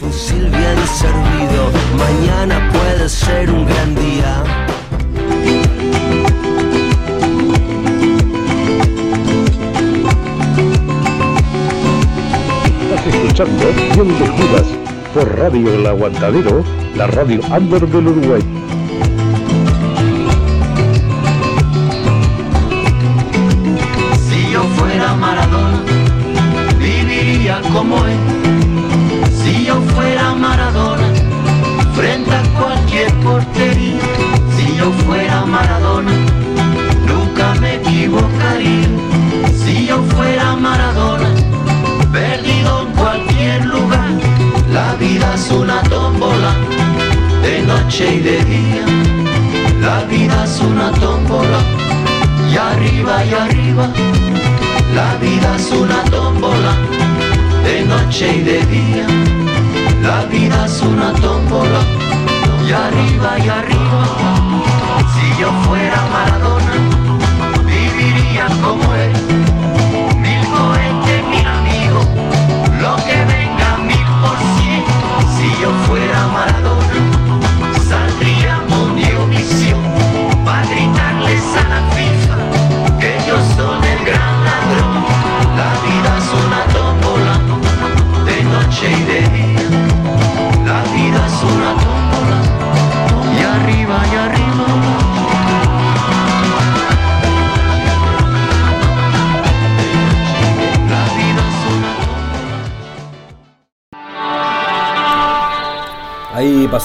Fusil bien servido, mañana puede ser un gran día. Estás escuchando Piel de Judas por Radio El Aguantadero, la radio under del Uruguay.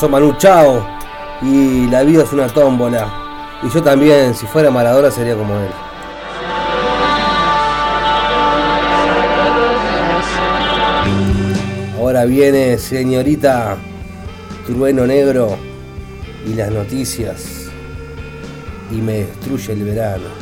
Pasó Manu Chao y la vida es una tómbola. Y yo también, si fuera Maradona, sería como él. Ahora viene señorita Trueno Negro y las noticias y me destruye el verano.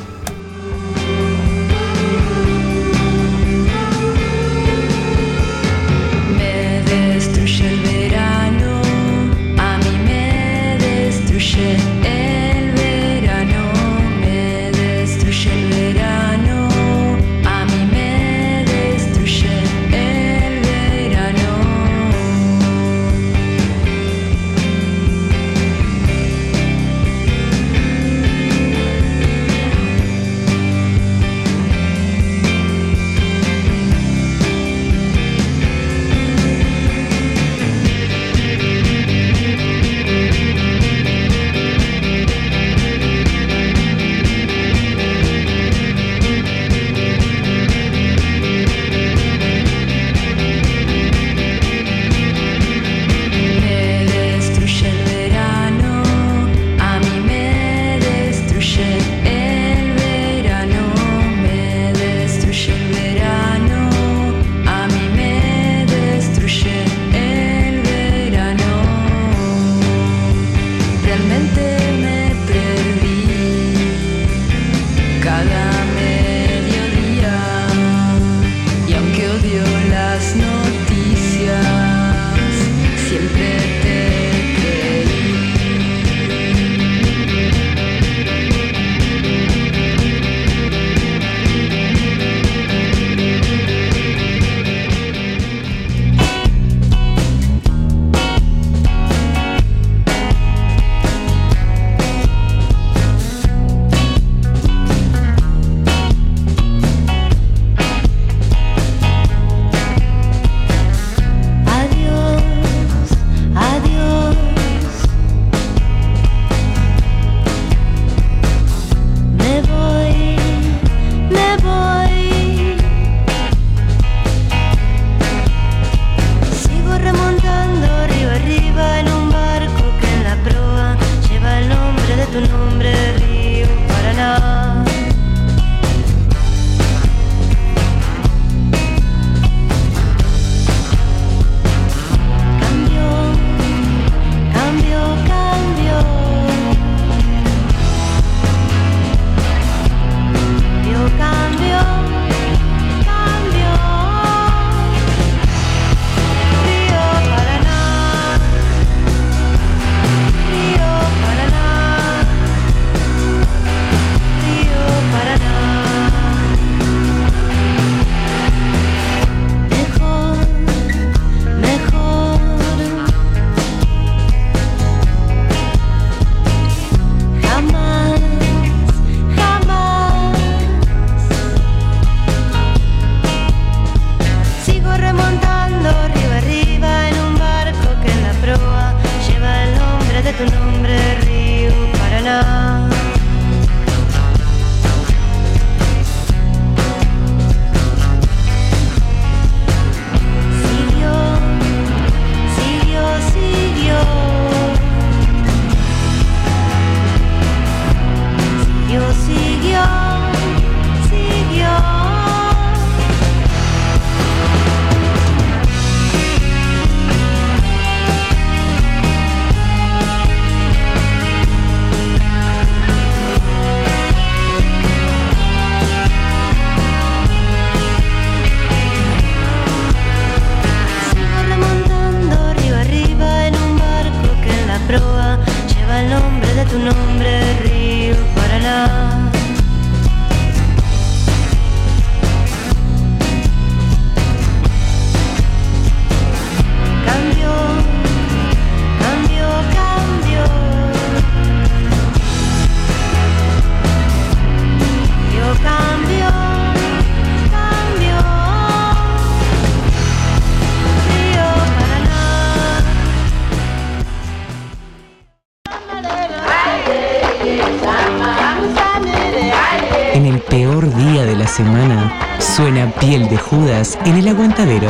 Suena piel de Judas en el aguantadero.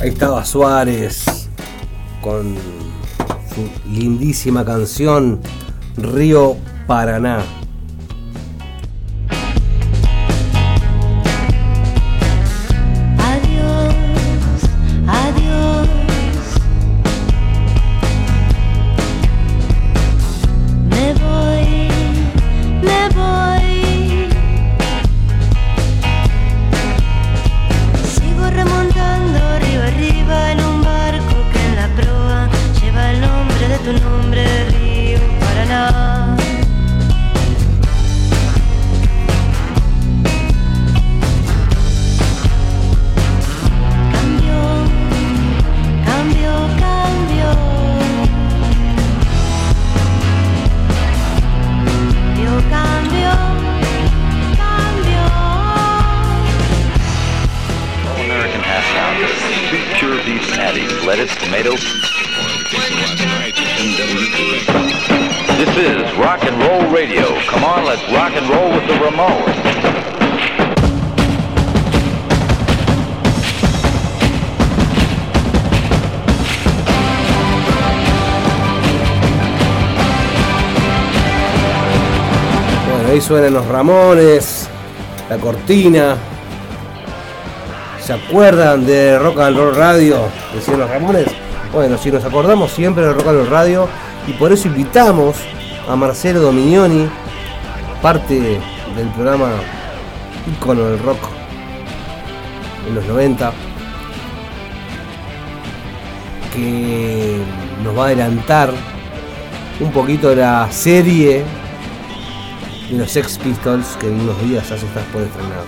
Ahí estaba Suárez con su lindísima canción Río Paraná. Ramones, la cortina. ¿Se acuerdan de Rock and Roll Radio? Decían los Ramones. Bueno, si nos acordamos siempre de Rock and Roll Radio y por eso invitamos a Marcelo Dominioni, parte del programa ícono del rock en los 90, que nos va a adelantar un poquito de la serie de los Sex Pistols que en unos días ya se está por estrenar.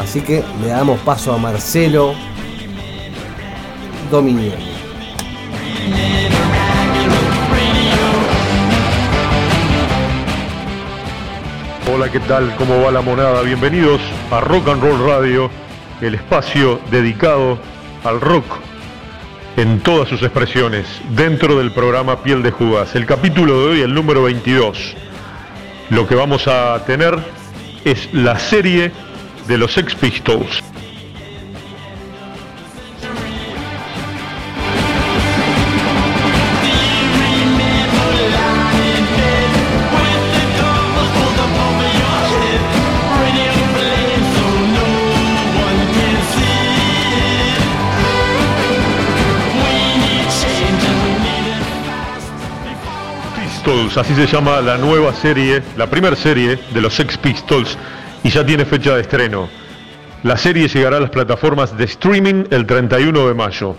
Así que le damos paso a Marcelo Dominioni. Hola, ¿qué tal? ¿Cómo va la monada? Bienvenidos a Rock and Roll Radio, el espacio dedicado al rock en todas sus expresiones, dentro del programa Piel de Judas. El capítulo de hoy, el número 22. Lo que vamos a tener es la serie de los Sex Pistols. Así se llama la nueva serie, la primera serie de los Sex Pistols y ya tiene fecha de estreno. La serie llegará a las plataformas de streaming el 31 de mayo.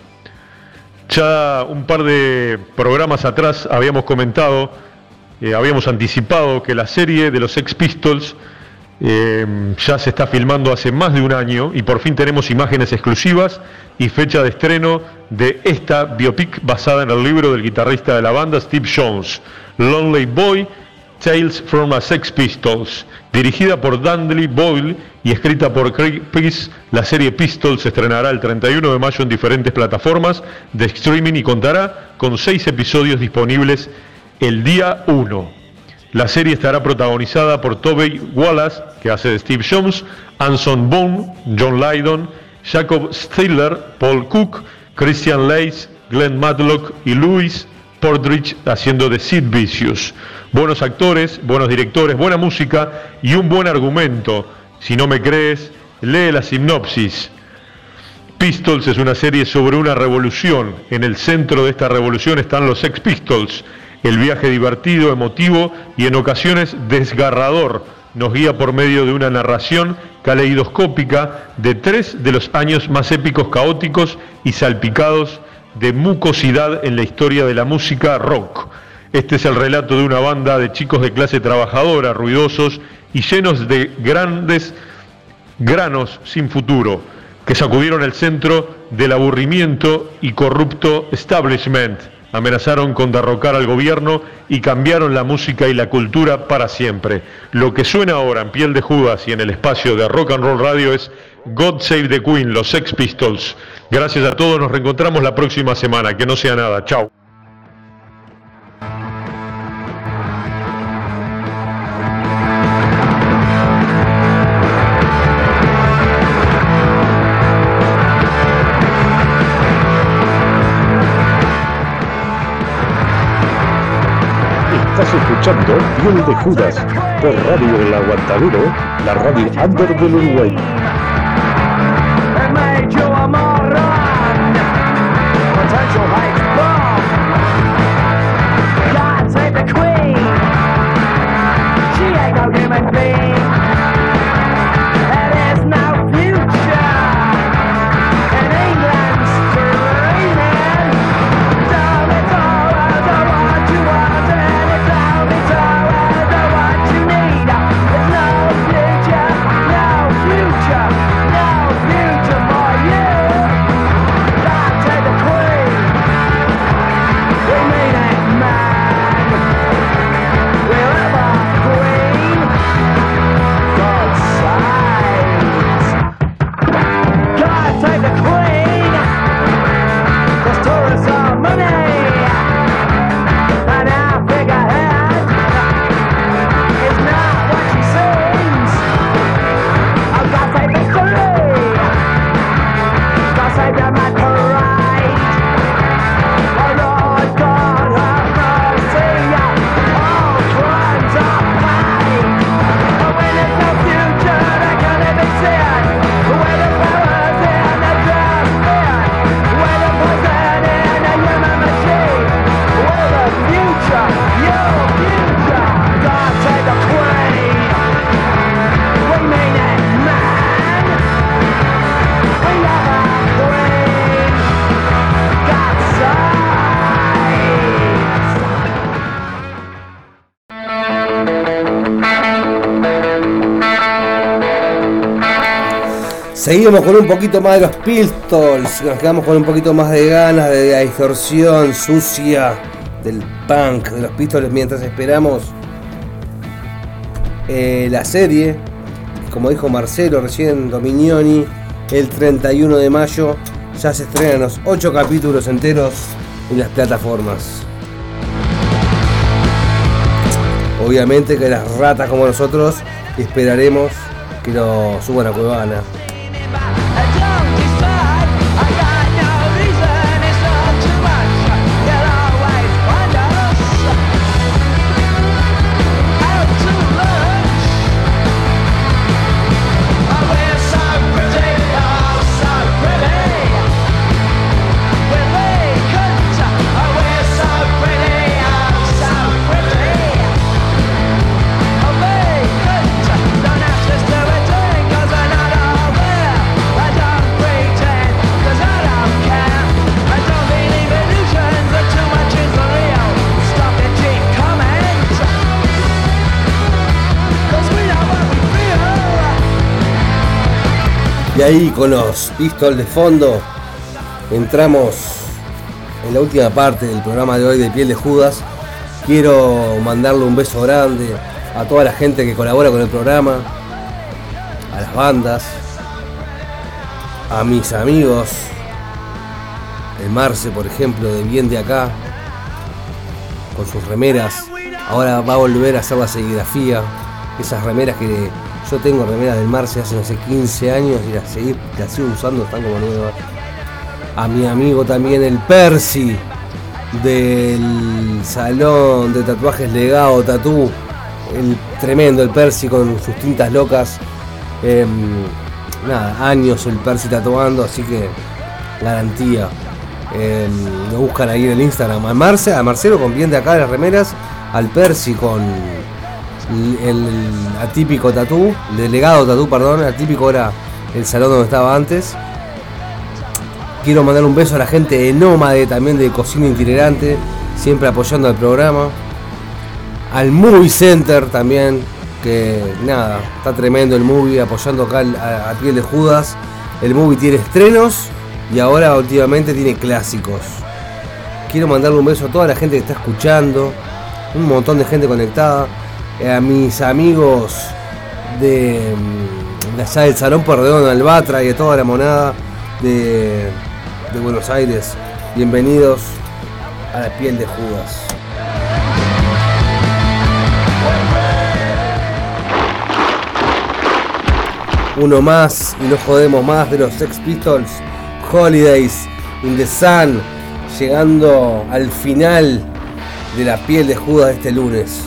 Ya un par de programas atrás habíamos comentado, eh, habíamos anticipado que la serie de los Sex Pistols Eh, ya se está filmando hace más de un año y por fin tenemos imágenes exclusivas y fecha de estreno de esta biopic basada en el libro del guitarrista de la banda Steve Jones, Lonely Boy, Tales from a Sex Pistols. Dirigida por Dudley Boyle y escrita por Craig Peace, la serie Pistols se estrenará el 31 de mayo en diferentes plataformas de streaming y contará con seis episodios disponibles el día 1. La serie estará protagonizada por Tobey Wallace, que hace de Steve Jones, Anson Boone, John Lydon, Jacob Stiller, Paul Cook, Christian Leitz, Glenn Matlock y Louis Portridge haciendo de Sid Vicious. Buenos actores, buenos directores, buena música y un buen argumento. Si no me crees, lee la sinopsis. Pistols es una serie sobre una revolución. En el centro de esta revolución están los Sex Pistols. El viaje divertido, emotivo y en ocasiones desgarrador nos guía por medio de una narración caleidoscópica de tres de los años más épicos, caóticos y salpicados de mucosidad en la historia de la música rock. Este es el relato de una banda de chicos de clase trabajadora, ruidosos y llenos de grandes granos sin futuro, que sacudieron el centro del aburrimiento y corrupto establishment, amenazaron con derrocar al gobierno y cambiaron la música y la cultura para siempre. Lo que suena ahora en Piel de Judas y en el espacio de Rock and Roll Radio es God Save the Queen, los Sex Pistols. Gracias a todos, nos reencontramos la próxima semana. Que no sea nada. Chao. Estás escuchando Piel de Judas por Radio El Aguantadero, la radio under del Uruguay. Seguimos con un poquito más de los Pistols, nos quedamos con un poquito más de ganas de la distorsión sucia del punk de los Pistols mientras esperamos eh, la serie, como dijo Marcelo recién Dominioni, el 31 de mayo ya se estrenan los 8 capítulos enteros en las plataformas. Obviamente que las ratas como nosotros esperaremos que lo suban a Cuevana. Ahí con los pistols de fondo entramos en la última parte del programa de hoy de Piel de Judas. Quiero mandarle un beso grande a toda la gente que colabora con el programa, a las bandas, a mis amigos, el Marce, por ejemplo, de Bien de Acá, con sus remeras. Ahora va a volver a hacer la serigrafía. Esas remeras que yo tengo remeras del Marce hace no sé 15 años y las, seguí- las sigo usando, están como nuevas. A mi amigo también el Percy del salón de tatuajes legado Tatú. El tremendo el Percy con sus tintas locas. Em, nada, años el Percy tatuando, así que garantía. Em, lo buscan ahí en el Instagram. A Marce, a Marcelo con de acá las remeras, al Percy con el, atípico tatú, el delegado tatú, perdón, el atípico era el salón donde estaba antes. Quiero mandar un beso a la gente de Nómade, también de Cocina Itinerante, siempre apoyando al programa. Al Movie Center también, que nada, está tremendo el movie, apoyando acá a, a piel de Judas. El movie tiene estrenos y ahora últimamente tiene clásicos. Quiero mandarle un beso a toda la gente que está escuchando, un montón de gente conectada, a mis amigos de, mm, de allá del Salón Porredón, Albatra y de toda la monada de, de Buenos Aires. Bienvenidos a la piel de Judas. Uno más y no jodemos más de los Sex Pistols, Holidays in the Sun, llegando al final de la piel de Judas este lunes.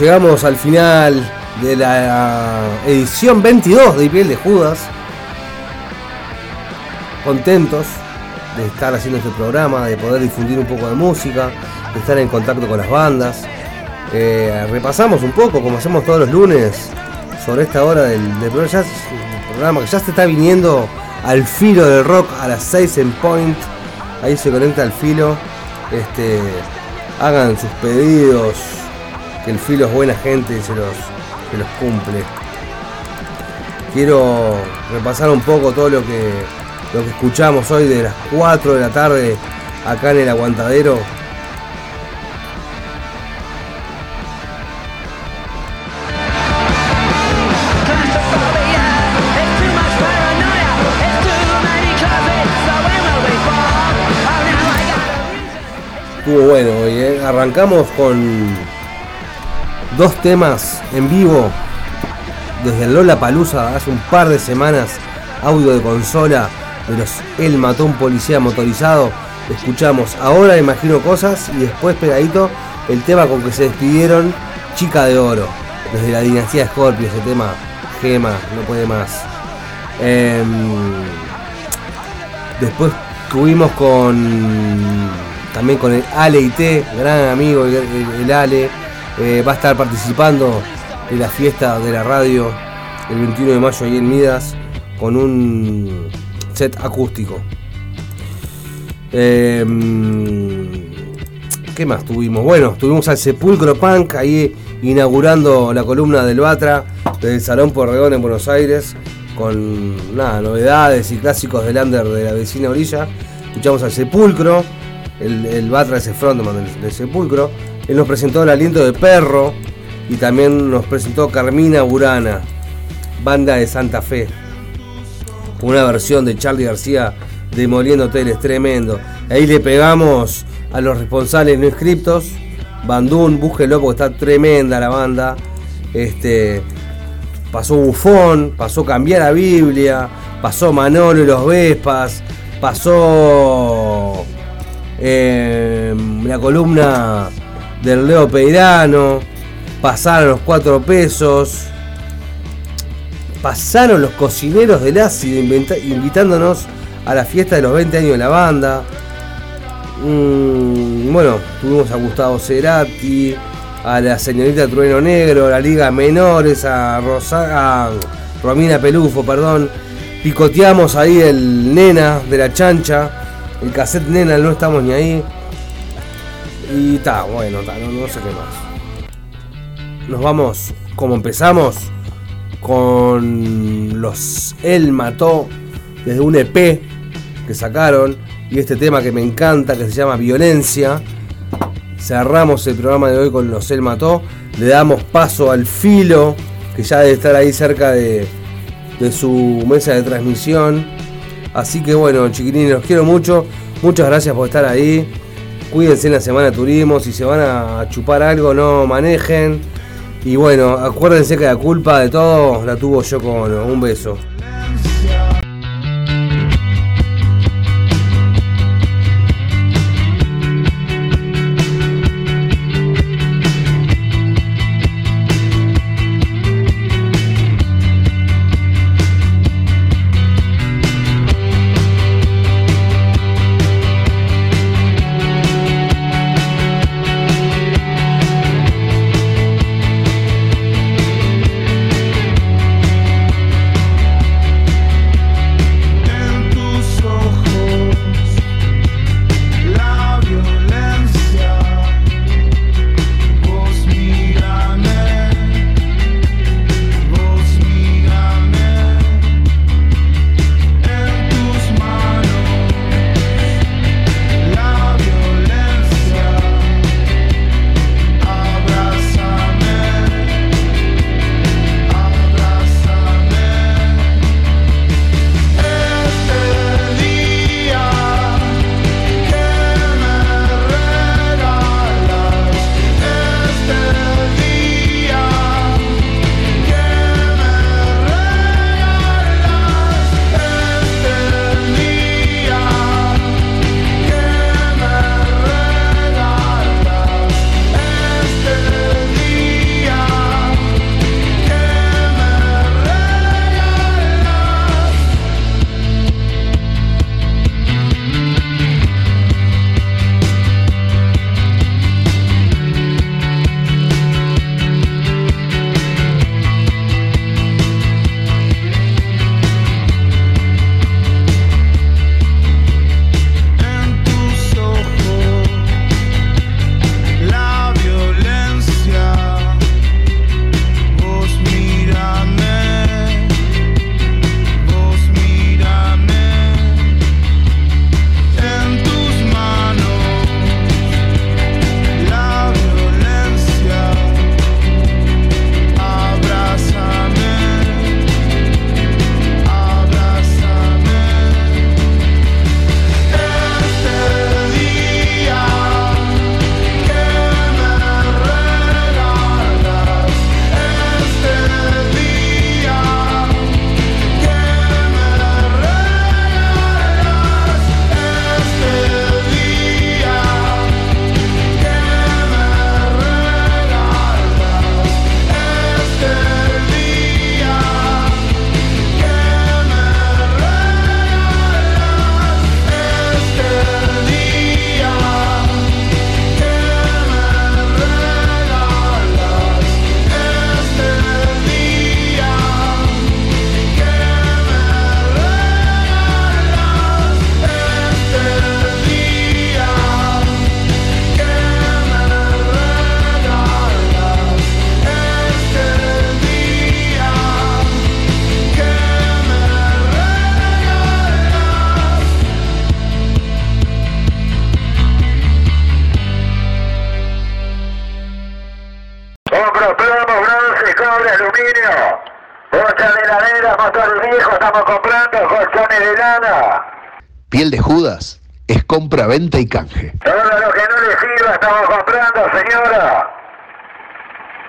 Llegamos al final de la edición 22 de Piel de Judas. Contentos de estar haciendo este programa, de poder difundir un poco de música, de estar en contacto con las bandas. Eh, repasamos un poco, como hacemos todos los lunes, sobre esta hora del, programa que ya se está viniendo al filo del rock a las 6 en Point. Ahí se conecta al filo. Este, hagan sus pedidos, que el filo es buena gente y se los, cumple. Quiero repasar un poco todo lo que, lo que escuchamos hoy de las 4 de la tarde acá en el aguantadero. Estuvo bueno hoy, ¿eh? Arrancamos con dos temas en vivo desde Lola Palusa hace un par de semanas. Audio de consola de los El Matón Policía Motorizado. Escuchamos Ahora Imagino Cosas y después pegadito el tema con que se despidieron Chica de Oro. Desde la dinastía Scorpio, ese tema Gema, no puede más. Em, después tuvimos con también con el Ale IT, gran amigo el Ale, eh, va a estar participando de la fiesta de la radio el 21 de mayo ahí en Midas. con un set acústico. Em, ¿Qué más tuvimos? Bueno, tuvimos al Sepulcro Punk ahí inaugurando la columna del Batra del Salón Porredón en Buenos Aires con nada, novedades y clásicos del under de la vecina orilla. Escuchamos al Sepulcro, el, Batra es el frontman del Sepulcro. Él nos presentó el aliento de perro y también nos presentó Carmina Burana, banda de Santa Fe. Una versión de Charlie García demoliendo hoteles, tremendo. Ahí le pegamos a los responsables no inscriptos. Bandún, búsquenlo porque está tremenda la banda. Este, pasó Bufón, pasó Cambiar la Biblia, pasó Manolo y los Vespas, pasó eh, la columna del Leo Peirano, pasaron los cuatro pesos, pasaron los cocineros del ácido invitándonos a la fiesta de los 20 años de la banda. Mm, bueno, tuvimos a Gustavo Cerati, a la señorita Trueno Negro, a la Liga Menores, a, Rosa, Romina Pelufo, perdón. Picoteamos ahí el Nena de la Chancha, el cassette Nena, no estamos ni ahí. Y está, bueno, ta, no, no sé qué más. Nos vamos, como empezamos, con los Él Mató, desde un EP que sacaron, y este tema que me encanta, que se llama Violencia. Cerramos el programa de hoy con los Él Mató, le damos paso al filo, que ya debe estar ahí cerca de, de su mesa de transmisión. Así que bueno, chiquilines, los quiero mucho. Muchas gracias por estar ahí. Cuídense en la semana turismo. Si se van a chupar algo, no manejen. Y bueno, acuérdense que la culpa de todo la tuvo yo con un beso. Piel de Judas es compra, venta y canje. Todo lo que no le sirva estamos comprando, señora.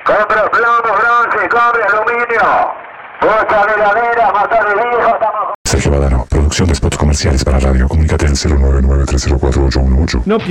Compra plomo, bronce, cobre, aluminio. Bolsa de heladera, motores viejos, estamos Sergio Badano, producción de spots comerciales para radio. Comunícate al 099 304 818. No